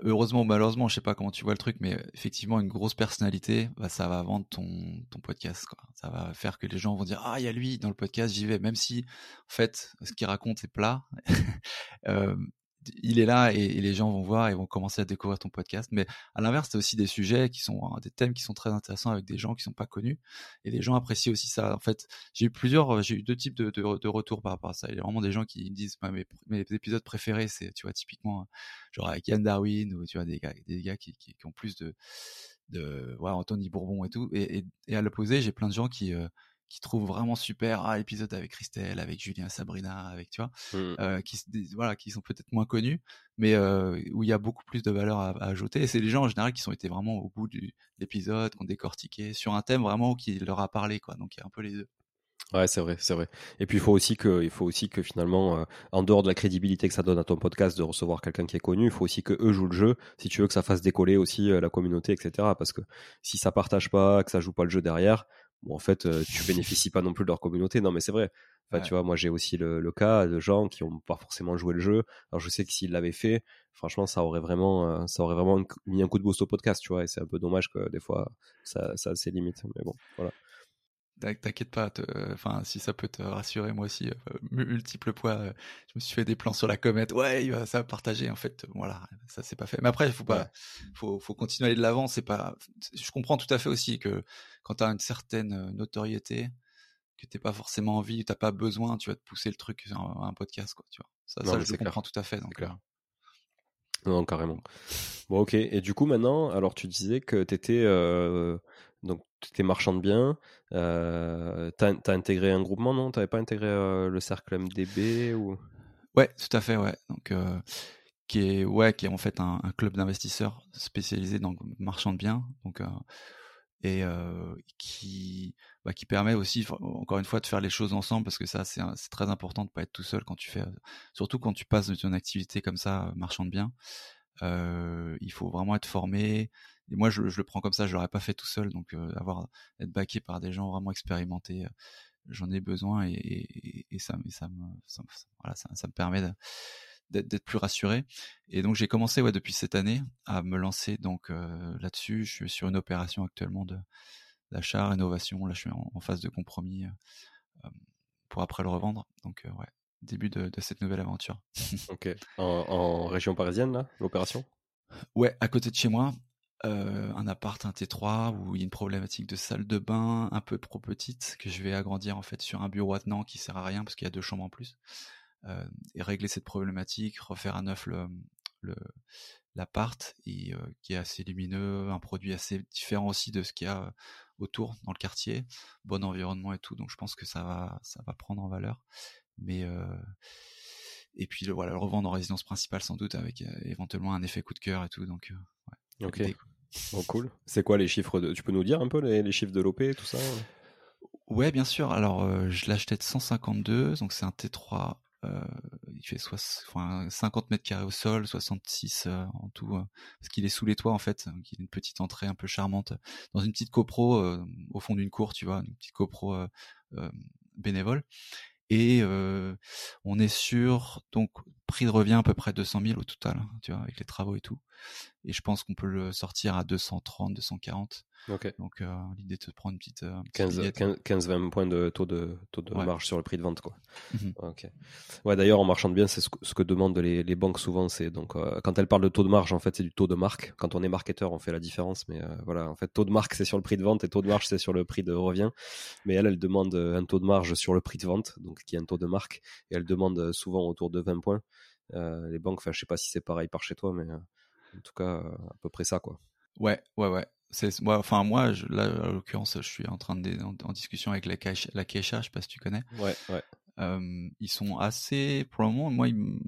Speaker 2: heureusement ou malheureusement, je sais pas comment tu vois le truc, mais effectivement, une grosse personnalité, bah, ça va vendre ton, ton podcast. Quoi. Ça va faire que les gens vont dire Ah, il y a lui dans le podcast, j'y vais. Même si, en fait, ce qu'il raconte est plat. euh, il est là et, les gens vont voir et vont commencer à découvrir ton podcast. Mais à l'inverse, tu aussi des sujets qui sont hein, des thèmes qui sont très intéressants avec des gens qui sont pas connus et les gens apprécient aussi ça. En fait, j'ai eu plusieurs, j'ai eu deux types de, de, retours par rapport à ça. Il y a vraiment des gens qui me disent mes, mes, épisodes préférés, c'est tu vois typiquement genre avec Yann Darwin ou tu vois des gars, des gars qui, qui, ont plus de de ouais, Anthony Bourbon et tout. Et, et, à l'opposé, j'ai plein de gens qui euh, qui trouvent vraiment super ah épisode avec Christelle avec Julien Sabrina avec tu vois mmh. euh, qui voilà qui sont peut-être moins connus mais euh, où il y a beaucoup plus de valeur à, ajouter et c'est les gens en général qui sont été vraiment au bout de l'épisode qui ont décortiqué sur un thème vraiment qui leur a parlé quoi donc il y a un peu les deux
Speaker 1: Ouais, c'est vrai, c'est vrai. Et puis il faut aussi que, il faut aussi que finalement, euh, en dehors de la crédibilité que ça donne à ton podcast de recevoir quelqu'un qui est connu, il faut aussi que eux jouent le jeu. Si tu veux que ça fasse décoller aussi la communauté, etc. Parce que si ça partage pas, que ça joue pas le jeu derrière, bon, en fait, tu bénéficies pas non plus de leur communauté. Non, mais c'est vrai. Enfin, tu vois, moi, j'ai aussi le, le, cas de gens qui ont pas forcément joué le jeu. Alors, je sais que s'ils l'avaient fait, franchement, ça aurait vraiment, ça aurait vraiment mis un coup de boost au podcast, tu vois. Et c'est un peu dommage que des fois, ça, ça a ses limites. Mais bon, voilà.
Speaker 2: T'inquiète pas, enfin si ça peut te rassurer, moi aussi, euh, multiple poids, euh, je me suis fait des plans sur la comète. Ouais, ça va partager. En fait, voilà, ça c'est pas fait. Mais après, il faut pas, faut, faut continuer à aller de l'avant. C'est pas, je comprends tout à fait aussi que quand tu as une certaine euh, notoriété, que t'es pas forcément envie, t'as pas besoin, tu vas te pousser le truc sur un, podcast, quoi. Tu vois. Ça, ça je comprends tout à fait. Donc,
Speaker 1: Non, carrément. Bon, ok. Et du coup, maintenant, alors tu disais que t'étais euh, étais marchand de biens, euh, tu as, intégré un groupement, non? Tu n'avais pas intégré euh, le cercle MDB ou?
Speaker 2: Ouais, tout à fait, ouais. Donc, euh, qui est, ouais, qui est en fait un, club d'investisseurs spécialisé dans le marchand de biens, donc et qui, bah, qui permet aussi, encore une fois, de faire les choses ensemble parce que ça, c'est très important de pas être tout seul quand tu fais, surtout quand tu passes d'une activité comme ça, marchand de biens. il faut vraiment être formé, et moi, je, je, le prends comme ça, je l'aurais pas fait tout seul, donc euh, avoir être baqué par des gens vraiment expérimentés, euh, j'en ai besoin et, et, et, ça, ça, me, ça, voilà, ça, ça, me permet d'être plus rassuré. Et donc j'ai commencé ouais depuis cette année à me lancer donc là-dessus. Je suis sur une opération actuellement de d'achat, rénovation. Là, je suis en, phase de compromis pour après le revendre. Donc ouais, début de, cette nouvelle aventure.
Speaker 1: ok. En, région parisienne là, l'opération?
Speaker 2: Ouais, à côté de chez moi. Un appart, un T3 où il y a une problématique de salle de bain un peu trop petite que je vais agrandir en fait sur un bureau attenant qui sert à rien parce qu'il y a deux chambres en plus. Euh, et régler cette problématique, refaire à neuf le, le l'appart et euh, qui est assez lumineux, un produit assez différent aussi de ce qu'il y a autour dans le quartier, bon environnement et tout. Donc je pense que ça va ça va prendre en valeur. Mais euh, et puis le, voilà le revendre en résidence principale sans doute avec éventuellement un effet coup de cœur et tout. Donc
Speaker 1: ouais. Ok. Bon, cool. C'est quoi les chiffres de... Tu peux nous dire un peu les, les chiffres de l'OP et tout ça
Speaker 2: Ouais, bien sûr. Alors, je l'achetais de 152, donc c'est un T3 euh, il fait soit, enfin, 50 mètres carrés au sol, 66 euh, en tout, euh, parce qu'il est sous les toits en fait. Donc il a une petite entrée un peu charmante dans une petite copro au fond d'une cour, tu vois, une petite copro bénévole. Et on est sur donc prix de revient à peu près 200 000 au total, hein, tu vois, avec les travaux et tout. Et je pense qu'on peut le sortir à 230, 240. Donc euh, l'idée de prendre une petite,
Speaker 1: 15-20 points de taux de taux de marge sur le prix de vente quoi. Ok. Ouais d'ailleurs en marchant bien c'est ce, que demandent les, les banques souvent c'est donc euh, quand elles parlent de taux de marge en fait c'est du taux de marque. Quand on est marketeur on fait la différence mais euh, voilà en fait taux de marque c'est sur le prix de vente et taux de marge c'est sur le prix de revient. Mais elle elle demande un taux de marge sur le prix de vente donc qui est un taux de marque et elle demande souvent autour de 20 points. les banques enfin je sais pas si c'est pareil par chez toi mais en tout cas à peu près ça quoi.
Speaker 2: Ouais, ouais, ouais c'est moi enfin moi je, là en l'occurrence je suis en train de en, discussion avec la cache la Keisha je sais pas si tu connais.
Speaker 1: Ouais ouais.
Speaker 2: Euh, ils sont assez pour le moment moi ils,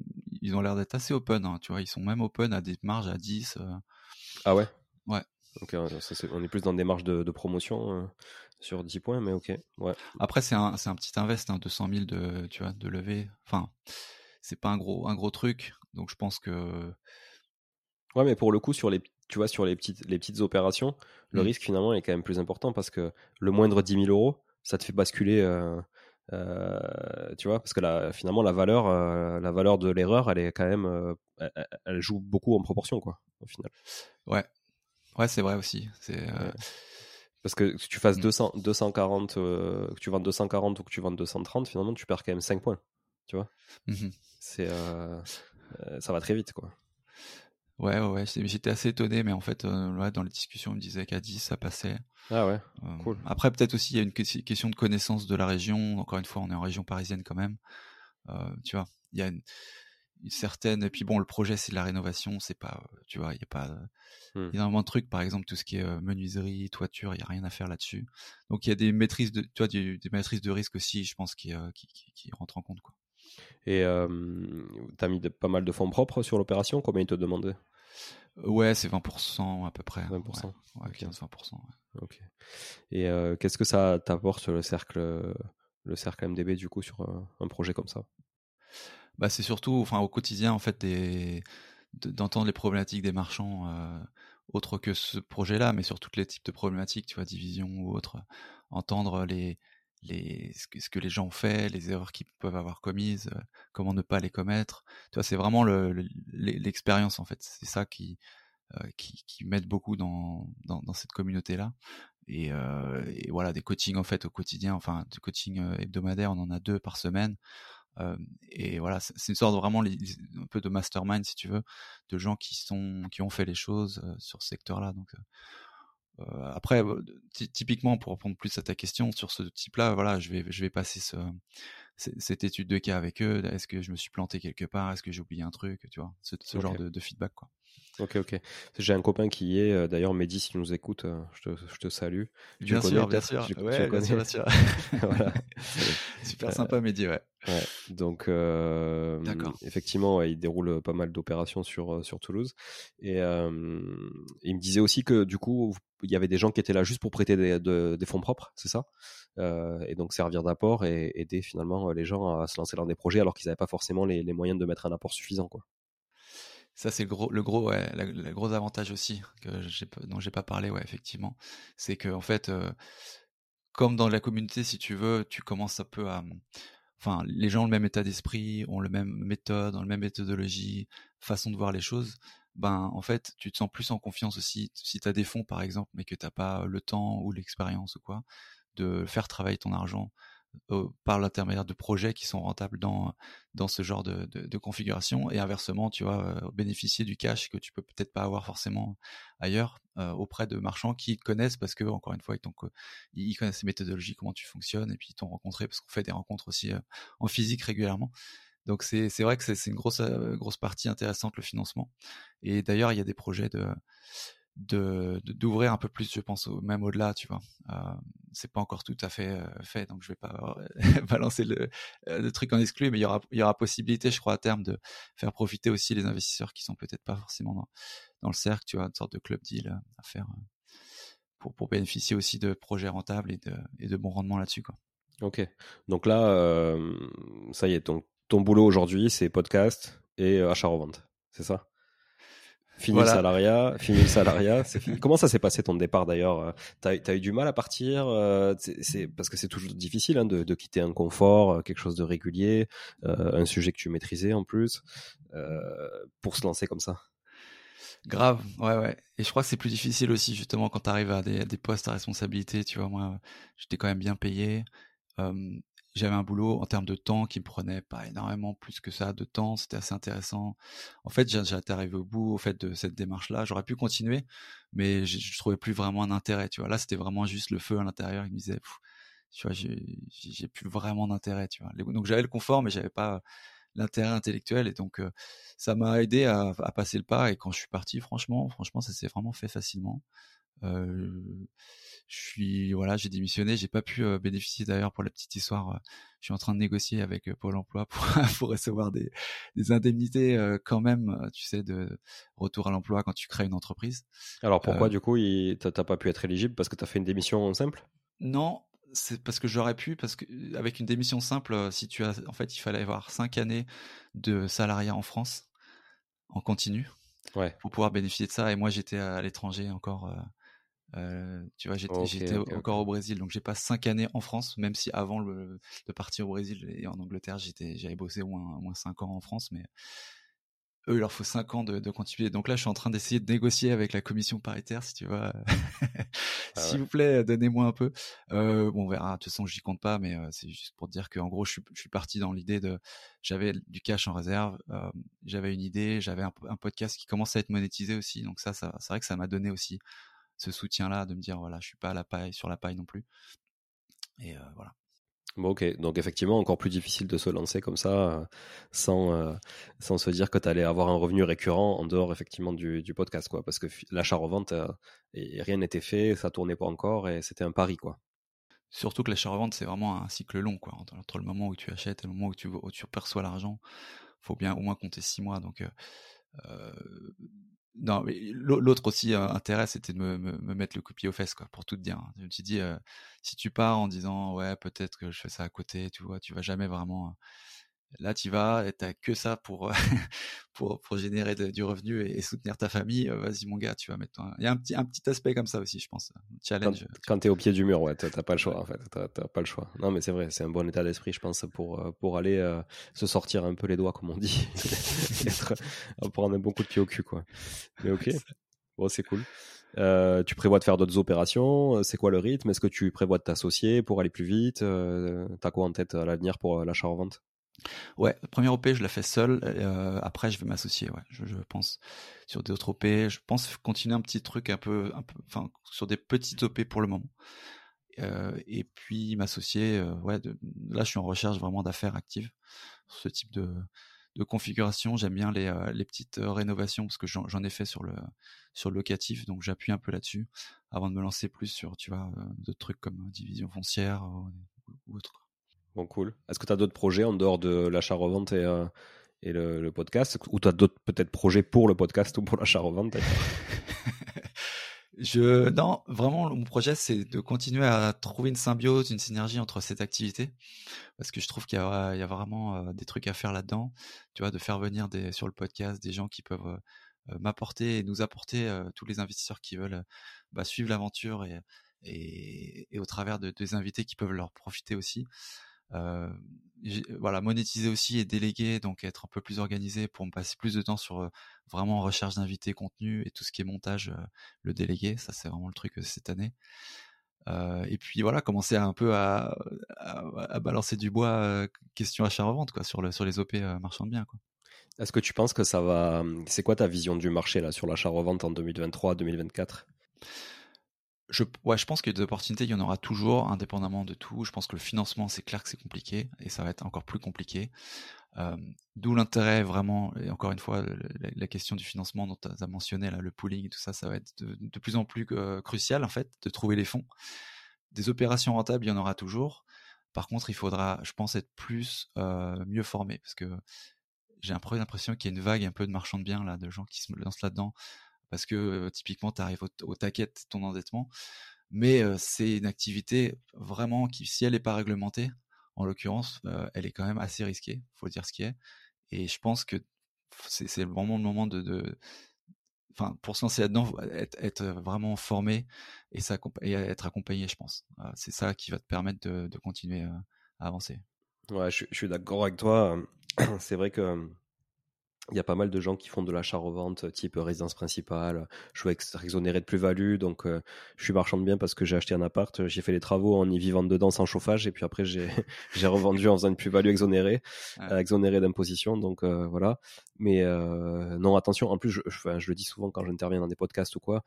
Speaker 2: ils ont l'air d'être assez open hein, tu vois. Ils sont même open à des marges à 10 euh...
Speaker 1: ah ouais?
Speaker 2: Ouais.
Speaker 1: Ça, on est plus dans des marges de, de promotion euh, sur 10 points mais ok ouais.
Speaker 2: Après c'est un un petit invest hein, 200 000 de tu vois de lever enfin c'est pas un gros un gros truc donc je pense que
Speaker 1: ouais mais pour le coup sur les tu vois, sur les petites, les petites opérations, le mmh. risque finalement est quand même plus important parce que le moindre 10 000 euros, ça te fait basculer, euh, euh, tu vois, parce que la, finalement la valeur, euh, la valeur de l'erreur, elle est quand même, elle, joue beaucoup en proportion, quoi, au final.
Speaker 2: Ouais, ouais, c'est vrai aussi. C'est
Speaker 1: parce que que tu fasses 200, mmh. 240, que tu vendes 240 ou que tu vendes 230, finalement, tu perds quand même 5 points, tu vois. Mmh c'est, ça va très vite, quoi.
Speaker 2: Ouais, ouais, j'étais assez étonné, mais en fait, euh, dans les discussions, on me disait qu'à 10, ça passait.
Speaker 1: Ah ouais, euh, cool.
Speaker 2: Après, peut-être aussi, il y a une question de connaissance de la région. Encore une fois, on est en région parisienne quand même. Euh, tu vois, il y a une, certaine. Et puis bon, le projet, c'est de la rénovation. C'est pas, tu vois, il y a pas mmh. énormément de trucs. Par exemple, tout ce qui est menuiserie, toiture, il y a rien à faire là-dessus. Donc, il y a des maîtrises de, tu vois, des, maîtrises de risque aussi, je pense, qui, qui, qui, rentrent en compte, quoi.
Speaker 1: Et euh, tu as mis pas mal de fonds propres sur l'opération Combien ils te demandaient?
Speaker 2: Ouais, c'est 20% à peu près.
Speaker 1: 20%
Speaker 2: Ouais, 15-20%.
Speaker 1: Ok. Et euh, qu'est-ce que ça t'apporte sur le cercle, le cercle MDB, du coup, sur un projet comme ça?
Speaker 2: Bah, C'est surtout enfin, au quotidien, en fait, des d'entendre les problématiques des marchands euh, autres que ce projet-là, mais sur tous les types de problématiques, tu vois, division ou autre, entendre les, les, ce, que, les gens ont fait, les erreurs qu'ils peuvent avoir commises, euh, comment ne pas les commettre. Tu vois, c'est vraiment l'expérience en fait. C'est ça qui, euh, qui, qui m'aide beaucoup dans, dans, dans cette communauté-là. Et, euh, et, voilà, des coachings en fait au quotidien, enfin des coachings euh, hebdomadaires, on en a deux par semaine. Euh, et voilà, c'est une sorte de vraiment un peu de mastermind si tu veux, de gens qui sont qui ont fait les choses euh, sur ce secteur-là. Donc après, typiquement, pour répondre plus à ta question sur ce type-là, voilà, je vais, je vais passer ce, cette étude de cas avec eux. Est-ce que je me suis planté quelque part? Est-ce que j'ai oublié un truc? Tu vois, ce, genre de, de, feedback, quoi.
Speaker 1: Ok, ok. J'ai un copain qui y est, euh, d'ailleurs, Mehdi, si tu nous écoutes, euh, je, te, je te salue.
Speaker 2: bien, sûr, bien sûr, ouais, bien sûr, bien sûr, voilà. Super sympa, Mehdi, ouais.
Speaker 1: ouais. Donc, euh, effectivement, il déroule pas mal d'opérations sur, sur Toulouse. Et il me disait aussi que, du coup, il y avait des gens qui étaient là juste pour prêter des, des fonds propres, c'est ça? Et donc, servir d'apport et aider finalement les gens à se lancer dans des projets alors qu'ils n'avaient pas forcément les, les moyens de mettre un apport suffisant, quoi.
Speaker 2: Ça, c'est le gros, le gros, gros avantage aussi que dont j'ai pas parlé, ouais, effectivement, c'est que en fait, euh, comme dans la communauté, si tu veux, tu commences un peu à, enfin, les gens ont le même état d'esprit, ont le même méthode, ont la même méthodologie, façon de voir les choses. Ben, en fait, tu te sens plus en confiance aussi si tu as des fonds, par exemple, mais que t'as pas le temps ou l'expérience ou quoi, de faire travailler ton argent par l'intermédiaire de projets qui sont rentables dans dans ce genre de, de, configuration et inversement tu vois euh, bénéficier du cash que tu peux peut-être pas avoir forcément ailleurs euh, auprès de marchands qui te connaissent parce que encore une fois ils, ils connaissent les méthodologies comment tu fonctionnes et puis ils t'ont rencontré parce qu'on fait des rencontres aussi euh, en physique régulièrement. Donc c'est vrai que c'est une grosse grosse partie intéressante le financement. Et d'ailleurs il y a des projets de de d'ouvrir un peu plus je pense même au-delà tu vois. Euh, c'est pas encore tout à fait euh, fait donc je vais pas balancer le, euh, le truc en exclu mais il y aura il y aura possibilité je crois à terme de faire profiter aussi les investisseurs qui sont peut-être pas forcément dans, le cercle tu vois une sorte de club deal à faire pour pour bénéficier aussi de projets rentables et de et de bons rendements là-dessus quoi.
Speaker 1: Ok. Donc là ça y est ton ton boulot aujourd'hui c'est podcast et achat revente c'est ça? Fini le salariat, fini le salariat. Comment ça s'est passé ton départ d'ailleurs euh, T'as as eu du mal à partir euh, C'est parce que c'est toujours difficile hein, de, de, quitter un confort, euh, quelque chose de régulier, euh, un sujet que tu maîtrisais en plus, euh, pour se lancer comme ça?
Speaker 2: Grave, ouais, ouais. Et je crois que c'est plus difficile aussi justement quand tu arrives à des, à des, postes à responsabilité. Tu vois, moi, j'étais quand même bien payé. Euh, j'avais un boulot en termes de temps qui me prenait pas énormément plus que ça de temps. C'était assez intéressant. En fait, j'étais arrivé au bout au fait de cette démarche-là. J'aurais pu continuer, mais je, je trouvais plus vraiment un intérêt. Tu vois, là, c'était vraiment juste le feu à l'intérieur. Il me disait, tu vois, j'ai plus vraiment d'intérêt. Tu vois, donc j'avais le confort, mais j'avais pas l'intérêt intellectuel et donc ça m'a aidé à, à, passer le pas et quand je suis parti franchement franchement ça s'est vraiment fait facilement euh, je suis voilà, j'ai démissionné, j'ai pas pu euh, bénéficier d'ailleurs pour la petite histoire. Euh, je suis en train de négocier avec Pôle Emploi pour, pour recevoir des, des indemnités quand même, tu sais, de retour à l'emploi quand tu crées une entreprise.
Speaker 1: Alors pourquoi du coup t'as pas pu être éligible parce que tu as fait une démission simple?
Speaker 2: Non, c'est parce que j'aurais pu, parce que avec une démission simple, si tu as, en fait, il fallait avoir cinq années de salariat en France en continu
Speaker 1: ouais.
Speaker 2: pour pouvoir bénéficier de ça. Et moi, j'étais à l'étranger encore euh, tu vois, j'étais encore au Brésil, donc j'ai pas cinq années en France, même si avant le, de partir au Brésil et en Angleterre, j'étais, j'avais bossé au moins, moins cinq ans en France, mais eux, il leur faut cinq ans de, de continuer. Donc là, je suis en train d'essayer de négocier avec la commission paritaire, si tu vois. Ah S'il vous plaît, donnez-moi un peu. Euh, bon, on verra. De toute façon, j'y compte pas, mais euh, c'est juste pour dire qu'en gros, je suis, je suis parti dans l'idée de, j'avais du cash en réserve, euh, j'avais une idée, j'avais un, un, podcast qui commence à être monétisé aussi. Donc ça, ça c'est vrai que ça m'a donné aussi ce soutien-là, de me dire voilà, je suis pas à la paille, sur la paille non plus. Et euh, voilà.
Speaker 1: Bon, ok, donc effectivement, encore plus difficile de se lancer comme ça, euh, sans, euh, sans se dire que tu allais avoir un revenu récurrent en dehors effectivement du, du podcast, quoi, parce que l'achat-revente, et rien n'était fait, ça tournait pas encore, et c'était un pari, quoi.
Speaker 2: Surtout que l'achat-revente, c'est vraiment un cycle long, quoi, entre, le moment où tu achètes et le moment où tu, où tu perçois l'argent, faut bien au moins compter six mois, donc non, mais l'autre aussi euh, intérêt, c'était de me, me, mettre le copier aux fesses, quoi, pour tout te dire. Hein. Je me suis dit, euh, si tu pars en disant, ouais, peut-être que je fais ça à côté, tu vois, tu vas jamais vraiment Là, tu vas, et t'as que ça pour, pour, pour générer du revenu et, soutenir ta famille. Euh, vas-y, mon gars, tu vas mettre. Il y a un petit, un petit aspect comme ça aussi, je pense. Challenge.
Speaker 1: Quand, tu es au pied du mur, ouais, t'as pas le choix, en fait. T'as pas le choix. Non, mais c'est vrai, c'est un bon état d'esprit, je pense, pour, euh, pour aller euh, se sortir un peu les doigts, comme on dit. pour prendre un bon coup de pied au cul, quoi. Mais ok. Bon, c'est cool. Euh, tu prévois de faire d'autres opérations C'est quoi le rythme? Est-ce que tu prévois de t'associer pour aller plus vite euh, T'as quoi en tête à l'avenir pour l'achat-revente?
Speaker 2: Ouais, premier OP, je l'ai fait seul. Euh, après, je vais m'associer, ouais, je, pense. Sur d'autres OP, je pense continuer un petit truc un peu, un peu enfin, sur des petites OP pour le moment. Euh, et puis m'associer, euh, ouais, là, je suis en recherche vraiment d'affaires actives sur ce type de, configuration. J'aime bien les, euh, petites rénovations parce que j'en ai fait sur le, sur locatif, donc j'appuie un peu là-dessus avant de me lancer plus sur, tu vois, d'autres trucs comme division foncière ou, ou autre.
Speaker 1: Bon, cool. Est-ce que tu as d'autres projets en dehors de l'achat-revente et, euh, et le, podcast? Ou tu as d'autres peut-être projets pour le podcast ou pour l'achat-revente?
Speaker 2: Je non, vraiment mon projet c'est de continuer à trouver une symbiose, une synergie entre cette activité parce que je trouve qu'il y, a, vraiment euh, des trucs à faire là-dedans, tu vois, de faire venir des sur le podcast des gens qui peuvent euh, m'apporter et nous apporter tous les investisseurs qui veulent bah, suivre l'aventure et, et, et, au travers de des invités qui peuvent leur profiter aussi. Voilà, monétiser aussi et déléguer, donc être un peu plus organisé pour me passer plus de temps sur vraiment recherche d'invités, contenu et tout ce qui est montage, le déléguer. Ça, c'est vraiment le truc cette année. et puis voilà, commencer un peu à, balancer du bois, question achat-revente, quoi, sur, le, sur les OP marchands de biens.
Speaker 1: Est-ce que tu penses que ça va. C'est quoi ta vision du marché là sur l'achat-revente en 2023-2024
Speaker 2: je, ouais, je pense que des opportunités, il y en aura toujours, indépendamment de tout. Je pense que le financement, c'est clair que c'est compliqué et ça va être encore plus compliqué. Euh, D'où l'intérêt vraiment, et encore une fois, la, question du financement dont tu as mentionné, là, le pooling et tout ça, ça va être de, plus en plus euh, crucial en fait, de trouver les fonds. Des opérations rentables, il y en aura toujours. Par contre, il faudra, je pense, être plus euh, mieux formé parce que j'ai un peu l'impression qu'il y a une vague un peu de marchands de biens là, de gens qui se lancent là-dedans parce que typiquement, tu arrives au, taquet de ton endettement. Mais c'est une activité vraiment qui, si elle n'est pas réglementée, en l'occurrence, elle est quand même assez risquée, faut dire ce qui est. Et je pense que c'est vraiment le moment de, enfin, pour se lancer là-dedans, être, vraiment formé et, être accompagné, je pense. c'est ça qui va te permettre de, continuer à avancer.
Speaker 1: Ouais, je suis d'accord avec toi. C'est vrai que il y a pas mal de gens qui font de l'achat-revente type résidence principale. Je veux être exonéré de plus-value, donc euh, je suis marchand de biens parce que j'ai acheté un appart, j'ai fait les travaux en y vivant dedans sans chauffage, et puis après j'ai revendu en faisant une plus-value exonérée, euh, exonérée d'imposition, donc euh, voilà. Mais non, attention, en plus, je, je, le dis souvent quand j'interviens dans des podcasts ou quoi,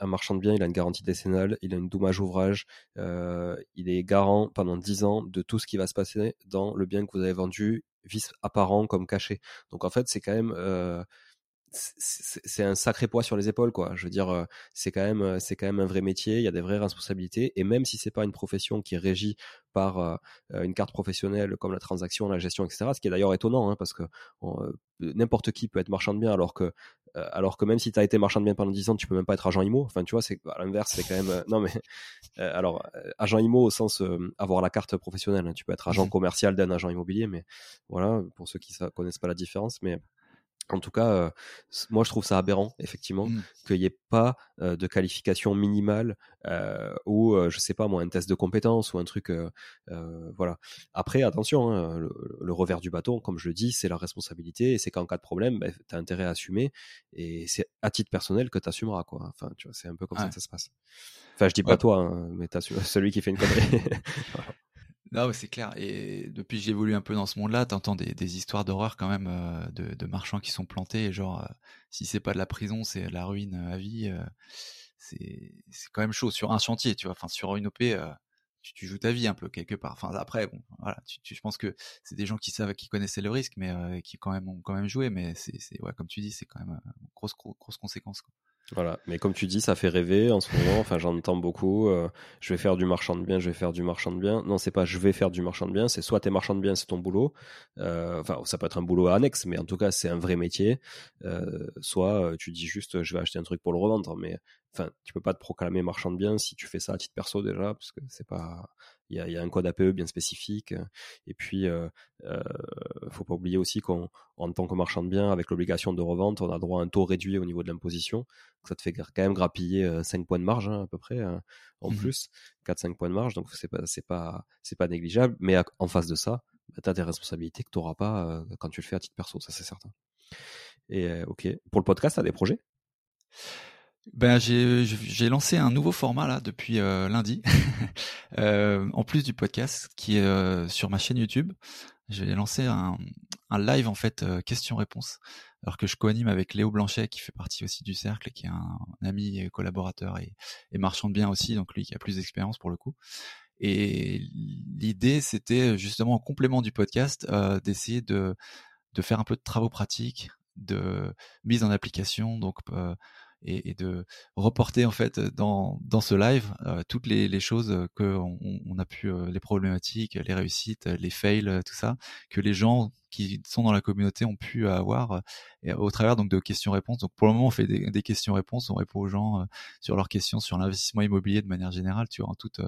Speaker 1: un marchand de biens, il a une garantie décennale, il a une dommage ouvrage, il est garant pendant 10 ans de tout ce qui va se passer dans le bien que vous avez vendu, vice apparent comme caché. Donc en fait, c'est quand même c'est un sacré poids sur les épaules quoi. Je veux dire c'est quand même c'est quand même un vrai métier il y a des vraies responsabilités. Et même si c'est pas une profession qui est régie par une carte professionnelle comme la transaction la gestion etc ce qui est d'ailleurs étonnant hein, parce que n'importe qui peut être marchand de biens alors que alors que même si tu as été marchand de biens pendant 10 ans tu peux même pas être agent IMO enfin tu vois c'est à l'inverse c'est quand même non mais alors agent IMO au sens avoir la carte professionnelle hein. tu peux être agent mmh commercial d'un agent immobilier mais voilà pour ceux qui ne connaissent pas la différence mais en tout cas, euh, moi je trouve ça aberrant, effectivement, mmh. qu'il n'y ait pas euh, de qualification minimale euh, ou, je sais pas moi, un test de compétence ou un truc. voilà. Après, attention, hein, le, revers du bâton, comme je le dis, c'est la responsabilité et c'est qu'en cas de problème, bah, tu as intérêt à assumer et c'est à titre personnel que tu assumeras. Quoi. Enfin, tu vois, c'est un peu comme ça que ça se passe. Enfin, je dis pas toi, hein, mais celui qui fait une connerie.
Speaker 2: Non, c'est clair. Et depuis que j'évolue un peu dans ce monde-là, t'entends des, des histoires d'horreur quand même euh, de, de, marchands qui sont plantés. genre, euh, si c'est pas de la prison, c'est la ruine à vie. Euh, c'est quand même chaud sur un chantier, tu vois. Enfin, sur une OP, tu, tu, joues ta vie un peu quelque part. Enfin, après, bon, voilà. Tu, je pense que c'est des gens qui savent, qui connaissaient le risque, mais qui quand même ont quand même joué. Mais c'est, ouais, comme tu dis, c'est quand même une grosse, grosse conséquence. Quoi.
Speaker 1: Voilà, mais comme tu dis, ça fait rêver en ce moment. Enfin, j'entends beaucoup. Euh, je vais faire du marchand de biens, je vais faire du marchand de biens. Non, c'est pas je vais faire du marchand de biens. C'est soit t'es marchand de biens, c'est ton boulot. Euh, enfin, ça peut être un boulot annexe, mais en tout cas, c'est un vrai métier. Euh, soit tu dis juste je vais acheter un truc pour le revendre, mais enfin, tu peux pas te proclamer marchand de biens si tu fais ça à titre perso déjà, parce que c'est pas il y a, un code APE bien spécifique. Et puis, euh, euh, faut pas oublier aussi qu'en tant que marchand de biens, avec l'obligation de revente, on a droit à un taux réduit au niveau de l'imposition. Ça te fait quand même grappiller 5 points de marge hein, à peu près hein, en mmh plus, 4-5 points de marge. Donc pas c'est pas c'est pas négligeable. Mais en face de ça, bah, tu as des responsabilités que tu n'auras pas quand tu le fais à titre perso, ça c'est certain. Et ok, pour le podcast, tu as des projets?
Speaker 2: Ben j'ai lancé un nouveau format là depuis euh, lundi, euh, en plus du podcast qui est euh, sur ma chaîne YouTube. J'ai lancé un, un, live en fait questions-réponses, alors que je co-anime avec Léo Blanchet qui fait partie aussi du cercle, qui est un, ami et collaborateur et, et, marchand de biens aussi, donc lui qui a plus d'expérience pour le coup. Et l'idée c'était justement en complément du podcast d'essayer de de faire un peu de travaux pratiques, de mise en application, donc et, et, de reporter en fait dans, dans ce live euh, toutes les, les choses que on, on, a pu euh, les problématiques, les réussites, les fails, tout ça que les gens qui sont dans la communauté ont pu avoir et au travers donc de questions-réponses. Donc pour le moment on fait des, des questions-réponses, on répond aux gens euh, sur leurs questions sur l'investissement immobilier de manière générale, tu vois en toute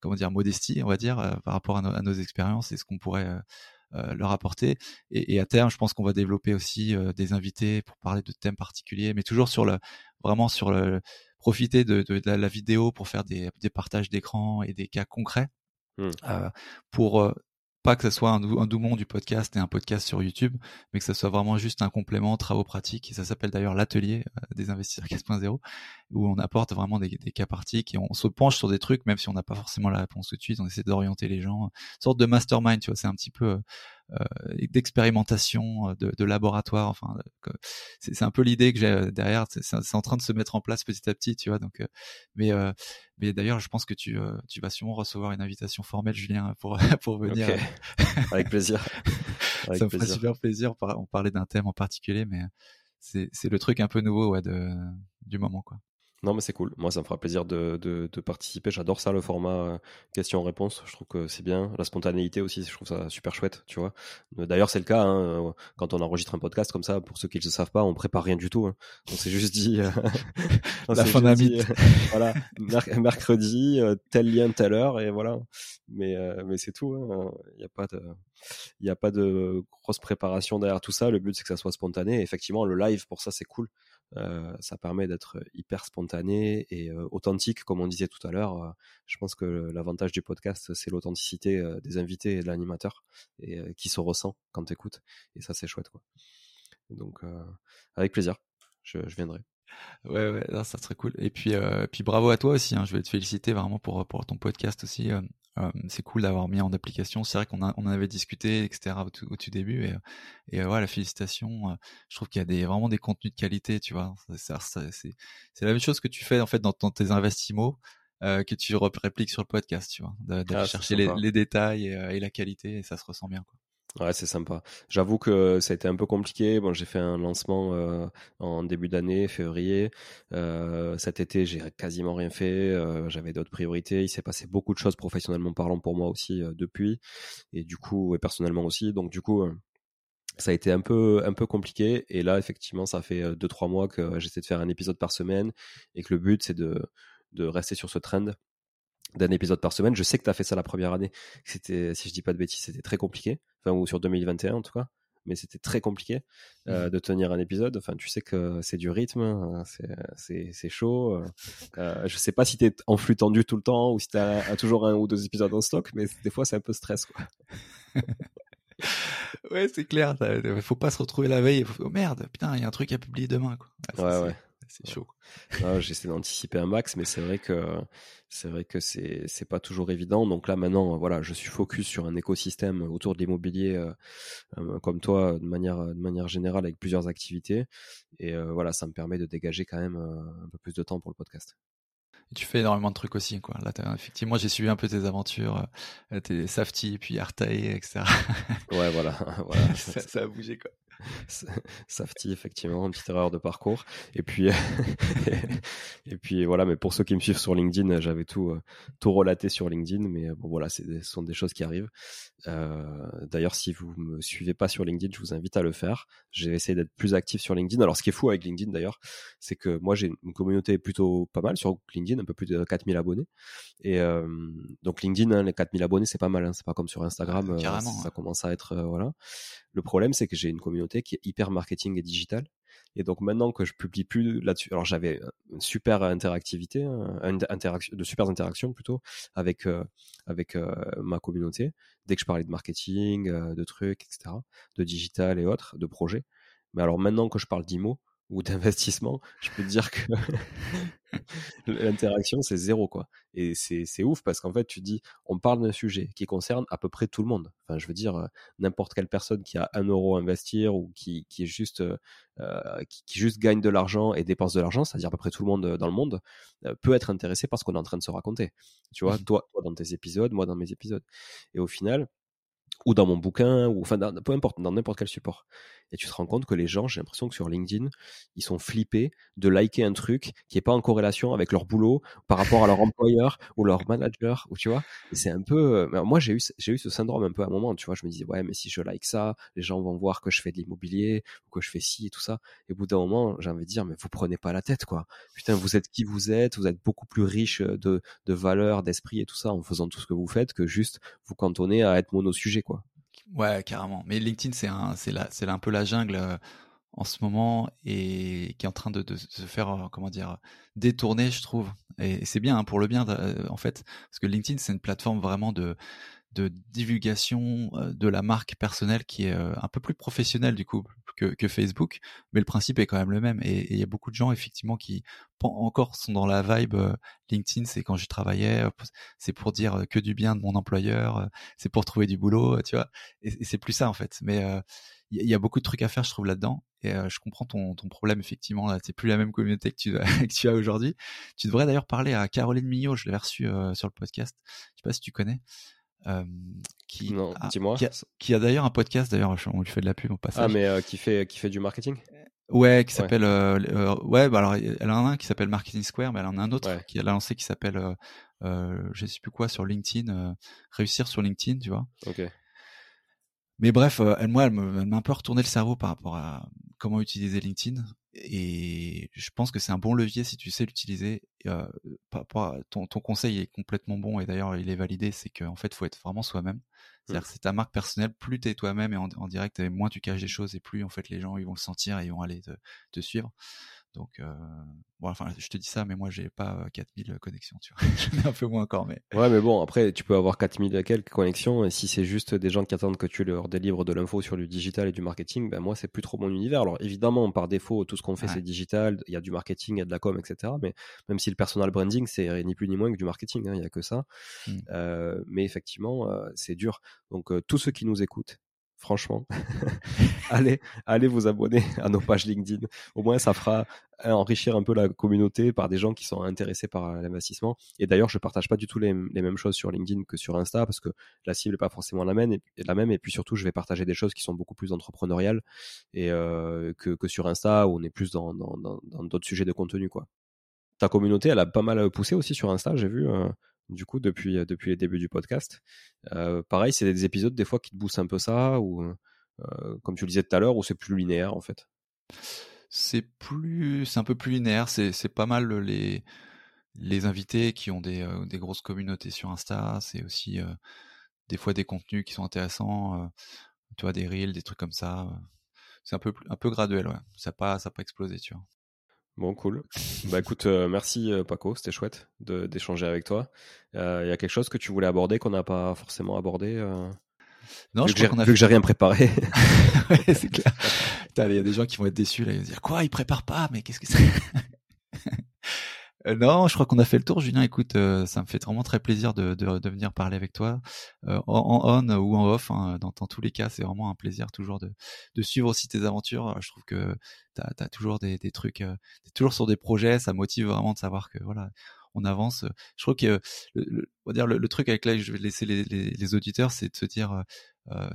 Speaker 2: comment dire modestie on va dire par rapport à, à nos expériences et ce qu'on pourrait euh, leur apporter. Et, à terme, je pense qu'on va développer aussi euh, des invités pour parler de thèmes particuliers, mais toujours sur le vraiment sur le profiter de, de, la, vidéo pour faire des, des partages d'écran et des cas concrets. Mmh. Euh, pour pas que ce soit un, un doumon du podcast et un podcast sur YouTube, mais que ce soit vraiment juste un complément, travaux pratiques. Et ça s'appelle d'ailleurs l'atelier euh, des investisseurs 4.0, où on apporte vraiment des, des, cas pratiques et on se penche sur des trucs, même si on n'a pas forcément la réponse tout de suite. On essaie d'orienter les gens, une sorte de mastermind, tu vois. C'est un petit peu euh, d'expérimentation, euh, de, de, laboratoire. Enfin, c'est un peu l'idée que j'ai euh, derrière. C'est en train de se mettre en place petit à petit, tu vois. Donc, mais mais d'ailleurs, je pense que tu tu vas sûrement recevoir une invitation formelle, Julien, pour pour venir.
Speaker 1: Avec plaisir.
Speaker 2: Avec ça me ferait super plaisir. On parlait d'un thème en particulier, mais c'est c'est le truc un peu nouveau ouais, de du moment, quoi.
Speaker 1: Non, mais c'est cool. Moi, ça me fera plaisir de, de, de participer. J'adore ça, le format euh, question-réponse. Je trouve que c'est bien. La spontanéité aussi, je trouve ça super chouette, tu vois. Euh, d'ailleurs, c'est le cas hein, euh, quand on enregistre un podcast comme ça. Pour ceux qui ne le savent pas, on prépare rien du tout. Hein. On s'est juste dit.
Speaker 2: La fin d'un
Speaker 1: Voilà, mercredi, tel lien, telle heure, et voilà. Mais, mais c'est tout. Hein. Il n'y a pas de. Il n'y a pas de grosse préparation derrière tout ça. Le but, c'est que ça soit spontané. effectivement, le live, pour ça, c'est cool. Euh, ça permet d'être hyper spontané et euh, authentique, comme on disait tout à l'heure. Euh, je pense que l'avantage du podcast, c'est l'authenticité des invités et de l'animateur et qui se ressent quand tu écoutes. Et ça, c'est chouette. Quoi. Donc, avec plaisir, je, je viendrai.
Speaker 2: Ouais, ouais, ça serait cool. Et puis, euh, puis bravo à toi aussi. Hein. Je vais te féliciter vraiment pour pour ton podcast aussi. Euh, euh, c'est cool d'avoir mis en application. C'est vrai qu'on a, on en avait discuté, etc. au tout, au tout début. Et, et voilà, la félicitation. je trouve qu'il y a des vraiment des contenus de qualité. Tu vois, c'est c'est la même chose que tu fais en fait dans, dans tes investissements. que tu répliques sur le podcast, tu vois, d'aller ah, chercher les, les, détails et, et, la qualité, et ça se ressent bien. Quoi.
Speaker 1: Ouais, c'est sympa. J'avoue que ça a été un peu compliqué. Bon, j'ai fait un lancement euh, en début d'année, février. Euh, cet été, j'ai quasiment rien fait. Euh, J'avais d'autres priorités. Il s'est passé beaucoup de choses professionnellement parlant pour moi aussi depuis, et du coup, et personnellement aussi. Donc, du coup, ça a été un peu compliqué. Et là, effectivement, ça fait deux trois mois que j'essaie de faire un épisode par semaine, et que le but c'est de de rester sur ce trend d'un épisode par semaine. Je sais que tu as fait ça la première année. C'était, si je dis pas de bêtises, c'était très compliqué. Enfin, ou sur 2021 en tout cas. Mais c'était très compliqué euh, mmh. de tenir un épisode. Enfin, tu sais que c'est du rythme, hein, c'est chaud. Euh, euh, je sais pas si tu es en flux tendu tout le temps ou si tu as, toujours un ou deux épisodes en stock, mais des fois c'est un peu stress. Quoi.
Speaker 2: ouais, c'est clair. Faut pas se retrouver la veille. Faut... Oh merde, putain, il y a un truc à publier demain. Quoi.
Speaker 1: Ah, ouais, ouais
Speaker 2: c'est chaud.
Speaker 1: J'essaie d'anticiper un max, mais c'est vrai que c'est vrai que c'est c'est pas toujours évident. Donc là maintenant, voilà, je suis focus sur un écosystème autour de l'immobilier, euh, euh, comme toi, de manière de manière générale, avec plusieurs activités. Et euh, voilà, ça me permet de dégager quand même un peu plus de temps pour le podcast.
Speaker 2: Et tu fais énormément de trucs aussi, quoi. Là, effectivement, j'ai suivi un peu tes aventures, tes Safety, puis Artaï, etc.
Speaker 1: Ouais, voilà. voilà.
Speaker 2: ça, ça, a bougé, quoi.
Speaker 1: Safety, effectivement, une petite erreur de parcours. Et puis, et puis voilà, mais pour ceux qui me suivent sur LinkedIn, j'avais tout, euh, tout relaté sur LinkedIn, mais bon, voilà, ce sont des choses qui arrivent. Euh, D'ailleurs, si vous me suivez pas sur LinkedIn, je vous invite à le faire. J'ai essayé d'être plus actif sur LinkedIn. Alors, ce qui est fou avec LinkedIn, d'ailleurs, c'est que moi, j'ai une communauté plutôt pas mal sur LinkedIn, un peu plus de 4000 abonnés. Et euh, donc, LinkedIn, hein, les 4000 abonnés, c'est pas mal. Hein. C'est pas comme sur Instagram, euh, ça, ça commence à être, voilà. Le problème, c'est que j'ai une communauté qui est hyper marketing et digital. Et donc maintenant que je publie plus là-dessus, alors j'avais une super interactivité, hein, de super interactions plutôt avec euh, avec euh, ma communauté. Dès que je parlais de marketing, euh, de trucs, etc., de digital et autres, de projets. Mais alors maintenant que je parle d'IMO, ou d'investissement, je peux te dire que l'interaction c'est zéro quoi. Et c'est ouf parce qu'en fait tu dis on parle d'un sujet qui concerne à peu près tout le monde. Enfin je veux dire euh, n'importe quelle personne qui a un euro à investir ou qui, qui est juste euh, euh qui, qui, juste gagne de l'argent et dépense de l'argent, c'est-à-dire à peu près tout le monde dans le monde peut être intéressé par ce qu'on est en train de se raconter. Tu vois, mmh. toi, toi dans tes épisodes, moi dans mes épisodes. Et au final ou dans mon bouquin, ou enfin, peu importe, dans n'importe quel support. Et tu te rends compte que les gens, j'ai l'impression que sur LinkedIn, ils sont flippés de liker un truc qui est pas en corrélation avec leur boulot par rapport à leur employeur ou leur manager, ou tu vois. C'est un peu, euh, moi j'ai eu, eu ce syndrome un peu à un moment, tu vois. Je me disais, ouais, mais si je like ça, les gens vont voir que je fais de l'immobilier, ou que je fais ci et tout ça. Et au bout d'un moment, j'ai envie de dire, mais vous prenez pas la tête, quoi. Putain, vous êtes qui vous êtes, vous êtes beaucoup plus riche de, de valeurs, d'esprit et tout ça en faisant tout ce que vous faites que juste vous cantonner à être mono-sujet, quoi.
Speaker 2: Ouais, carrément. Mais LinkedIn, c'est un, c'est c'est un peu la jungle. Euh, en ce moment et qui est en train de, se faire, comment dire, détourner, je trouve. Et, c'est bien hein, pour le bien, en fait, parce que LinkedIn, c'est une plateforme vraiment de de divulgation de la marque personnelle qui est un peu plus professionnelle du coup que, que Facebook, mais le principe est quand même le même. Et il y a beaucoup de gens effectivement qui encore sont dans la vibe LinkedIn, c'est quand j'y travaillais, c'est pour dire que du bien de mon employeur, c'est pour trouver du boulot, tu vois. Et, c'est plus ça en fait. Mais il y, a beaucoup de trucs à faire, je trouve là-dedans. Et je comprends ton, ton problème effectivement. Là, c'est plus la même communauté que tu, que tu as aujourd'hui. Tu devrais d'ailleurs parler à Caroline Mignot. Je l'ai reçue sur le podcast. Je sais pas si tu connais.
Speaker 1: Euh, qui, a,
Speaker 2: qui a, d'ailleurs un podcast, d'ailleurs, on lui fait de la pub au passage.
Speaker 1: Ah, mais euh, qui, fait, qui fait du marketing?
Speaker 2: Ouais, qui s'appelle. Euh, ouais, bah alors, elle en a un qui s'appelle Marketing Square, mais elle en a un autre qui a lancé qui s'appelle, je sais plus quoi, sur LinkedIn, réussir sur LinkedIn, tu vois.
Speaker 1: Ok.
Speaker 2: Mais bref, elle, moi, elle m'a un peu retourné le cerveau par rapport à comment utiliser LinkedIn et je pense que c'est un bon levier si tu sais l'utiliser. Euh, ton, ton, conseil est complètement bon et d'ailleurs il est validé, c'est qu'en fait il faut être vraiment soi-même. C'est-à-dire mmh. que c'est ta marque personnelle, plus tu es toi-même et en, en, direct, moins tu caches des choses et plus en fait les gens ils vont le sentir et ils vont aller te, te suivre. Donc, euh, bon, enfin, je te dis ça, mais moi, j'ai pas 4000 euh, connexions, tu vois. J'en ai un peu moins encore, mais.
Speaker 1: Ouais, mais bon, après, tu peux avoir 4000 quelques connexions, et si c'est juste des gens qui attendent que tu leur délivres de l'info sur du digital et du marketing, ben moi, c'est plus trop mon univers. Alors, évidemment, par défaut, tout ce qu'on fait, c'est digital, il y a du marketing, il y a de la com, etc. Mais même si le personal branding, c'est ni plus ni moins que du marketing, hein, il y a que ça. Euh, mais effectivement, euh, c'est dur. Donc, euh, tous ceux qui nous écoutent, franchement, allez, allez vous abonner à nos pages LinkedIn. Au moins, ça fera enrichir un peu la communauté par des gens qui sont intéressés par euh, l'investissement. Et d'ailleurs, je partage pas du tout les, mêmes choses sur LinkedIn que sur Insta parce que la cible n'est pas forcément la même, et, la même. Et puis surtout, je vais partager des choses qui sont beaucoup plus entrepreneuriales euh, que, sur Insta où on est plus dans d'autres sujets de contenu, quoi. Ta communauté, elle a pas mal poussé aussi sur Insta, j'ai vu. Euh, du coup, depuis, depuis les débuts du podcast. pareil, c'est des épisodes des fois qui te boostent un peu ça, ou comme tu le disais tout à l'heure, ou c'est plus linéaire en fait?
Speaker 2: C'est plus, un peu plus linéaire. C'est, pas mal les les invités qui ont des, euh, des grosses communautés sur Insta. C'est aussi euh, des fois des contenus qui sont intéressants. Euh, tu vois, des reels, des trucs comme ça. C'est un peu un peu graduel. Ouais. Ça pas ça pas explosé, tu vois.
Speaker 1: Bon, cool. bah écoute, merci Paco, c'était chouette d'échanger avec toi. Il y a quelque chose que tu voulais aborder qu'on n'a pas forcément abordé
Speaker 2: non,
Speaker 1: vu je crois qu'on a vu que j'ai rien préparé.
Speaker 2: ouais, c'est clair. Il y a des gens qui vont être déçus là, ils vont dire quoi, ils préparent pas, mais qu'est-ce que c'est euh, Non, je crois qu'on a fait le tour, Julien. Écoute, euh, ça me fait vraiment très plaisir de, de, de venir parler avec toi, euh, en, on ou en off. Hein, dans, dans, tous les cas, c'est vraiment un plaisir toujours de, de suivre aussi tes aventures. Je trouve que tu as, toujours des, des trucs, euh, toujours sur des projets. Ça motive vraiment de savoir que voilà, on avance. Je crois que le, on va dire le, truc avec là, je vais laisser les, les, les auditeurs, c'est de se dire, euh,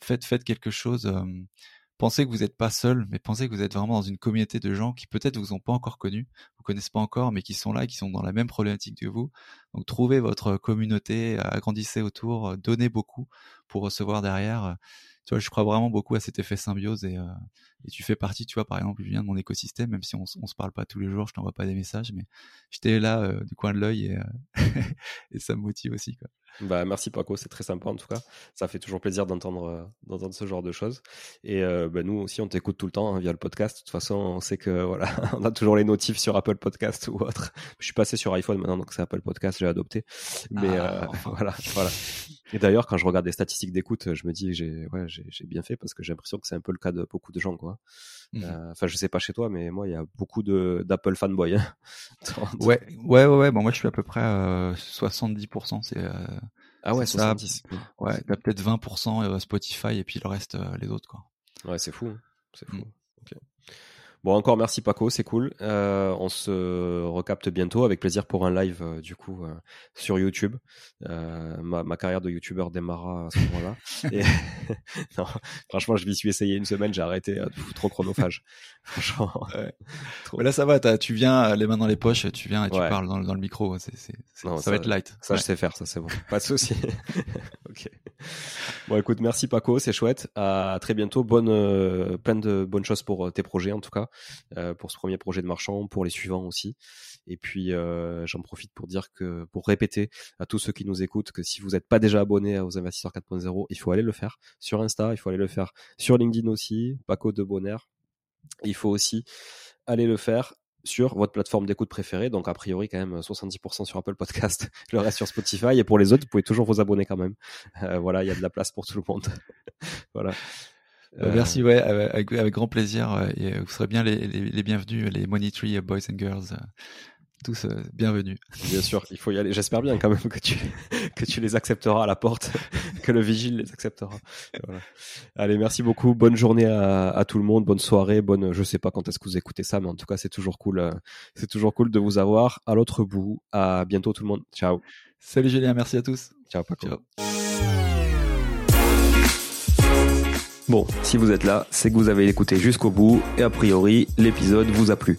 Speaker 2: faites, faites quelque chose. Euh, pensez que vous n'êtes pas seul, mais pensez que vous êtes vraiment dans une communauté de gens qui peut-être vous ont pas encore connu, vous connaissez pas encore, mais qui sont là, qui sont dans la même problématique que vous. Donc trouvez votre communauté, agrandissez autour, donnez beaucoup pour recevoir derrière. Tu vois, je crois vraiment beaucoup à cet effet symbiose et, et tu fais partie, tu vois, par exemple, viens de mon écosystème, même si on, on se parle pas tous les jours, je t'envoie pas des messages, mais j'étais là du coin de l'œil et, et ça me motive aussi, quoi.
Speaker 1: Bah, merci Paco, c'est très sympa en tout cas. Ça fait toujours plaisir d'entendre euh, d'entendre ce genre de choses. Et euh, bah, nous aussi, on t'écoute tout le temps hein, via le podcast. De toute façon, on sait que voilà, on a toujours les notifs sur Apple Podcast ou autre. Je suis passé sur iPhone maintenant, donc c'est Apple Podcast, j'ai adopté. Mais ah, euh, voilà, voilà. Et d'ailleurs, quand je regarde les statistiques d'écoute, je me dis que j'ai ouais, j'ai bien fait parce que j'ai l'impression que c'est un peu le cas de beaucoup de gens, quoi. Mmh. Enfin, je sais pas chez toi, mais moi, il y a beaucoup de d'Apple fanboy. Hein.
Speaker 2: ouais, ouais, ouais, ouais. Bon, moi, je suis à peu près euh, 70%. C'est
Speaker 1: ah ouais, 70.
Speaker 2: Ouais, t'as peut-être 20% Spotify et puis le reste les autres, quoi.
Speaker 1: Ouais, c'est fou. Hein. C'est fou. Mmh. Bon, encore merci Paco, c'est cool. Euh, on se recapte bientôt avec plaisir pour un live euh, du coup euh, sur YouTube. Euh, ma, ma, carrière de YouTuber démarra à ce moment-là. Et non, franchement, je m'y suis essayé une semaine, j'ai arrêté, euh, trop chronophage. franchement.
Speaker 2: Ouais. Mais là, ça va, tu viens les mains dans les poches, tu viens et tu parles dans, dans, le micro. Ça, va être light.
Speaker 1: Ça, je sais faire, ça c'est bon. Pas de souci. ok. Bon, écoute, merci Paco, c'est chouette. À très bientôt. Bonne, plein de bonnes choses pour tes projets en tout cas. Euh, pour ce premier projet de marchand, pour les suivants aussi. Et puis euh, j'en profite pour dire que pour répéter à tous ceux qui nous écoutent que si vous n'êtes pas déjà abonné aux investisseurs 4.0, il faut aller le faire sur Insta, il faut aller le faire sur LinkedIn aussi, Paco de Bonheur il faut aussi aller le faire sur votre plateforme d'écoute préférée. Donc, a priori, quand même, 70% sur Apple Podcast, le reste sur Spotify. Et pour les autres, vous pouvez toujours vous abonner quand même. Euh, voilà, il y a de la place pour tout le monde. voilà.
Speaker 2: Euh, merci, ouais, avec, grand plaisir. Et vous serez bien les, les, bienvenus, les Money Tree Boys and Girls tous euh, bienvenus.
Speaker 1: Bien sûr, il faut y aller. J'espère bien quand même que tu, que tu les accepteras à la porte, que le vigile les acceptera. Allez, merci beaucoup. Bonne journée à, tout le monde. Bonne soirée. Bonne, je sais pas quand est-ce que vous écoutez ça, mais en tout cas, c'est toujours cool. Euh, c'est toujours cool de vous avoir à l'autre bout. À bientôt tout le monde. Ciao.
Speaker 2: Salut Julien, merci à tous.
Speaker 1: Ciao Paco. Ciao. Bon, si vous êtes là, c'est que vous avez écouté jusqu'au bout et a priori, l'épisode vous a plu.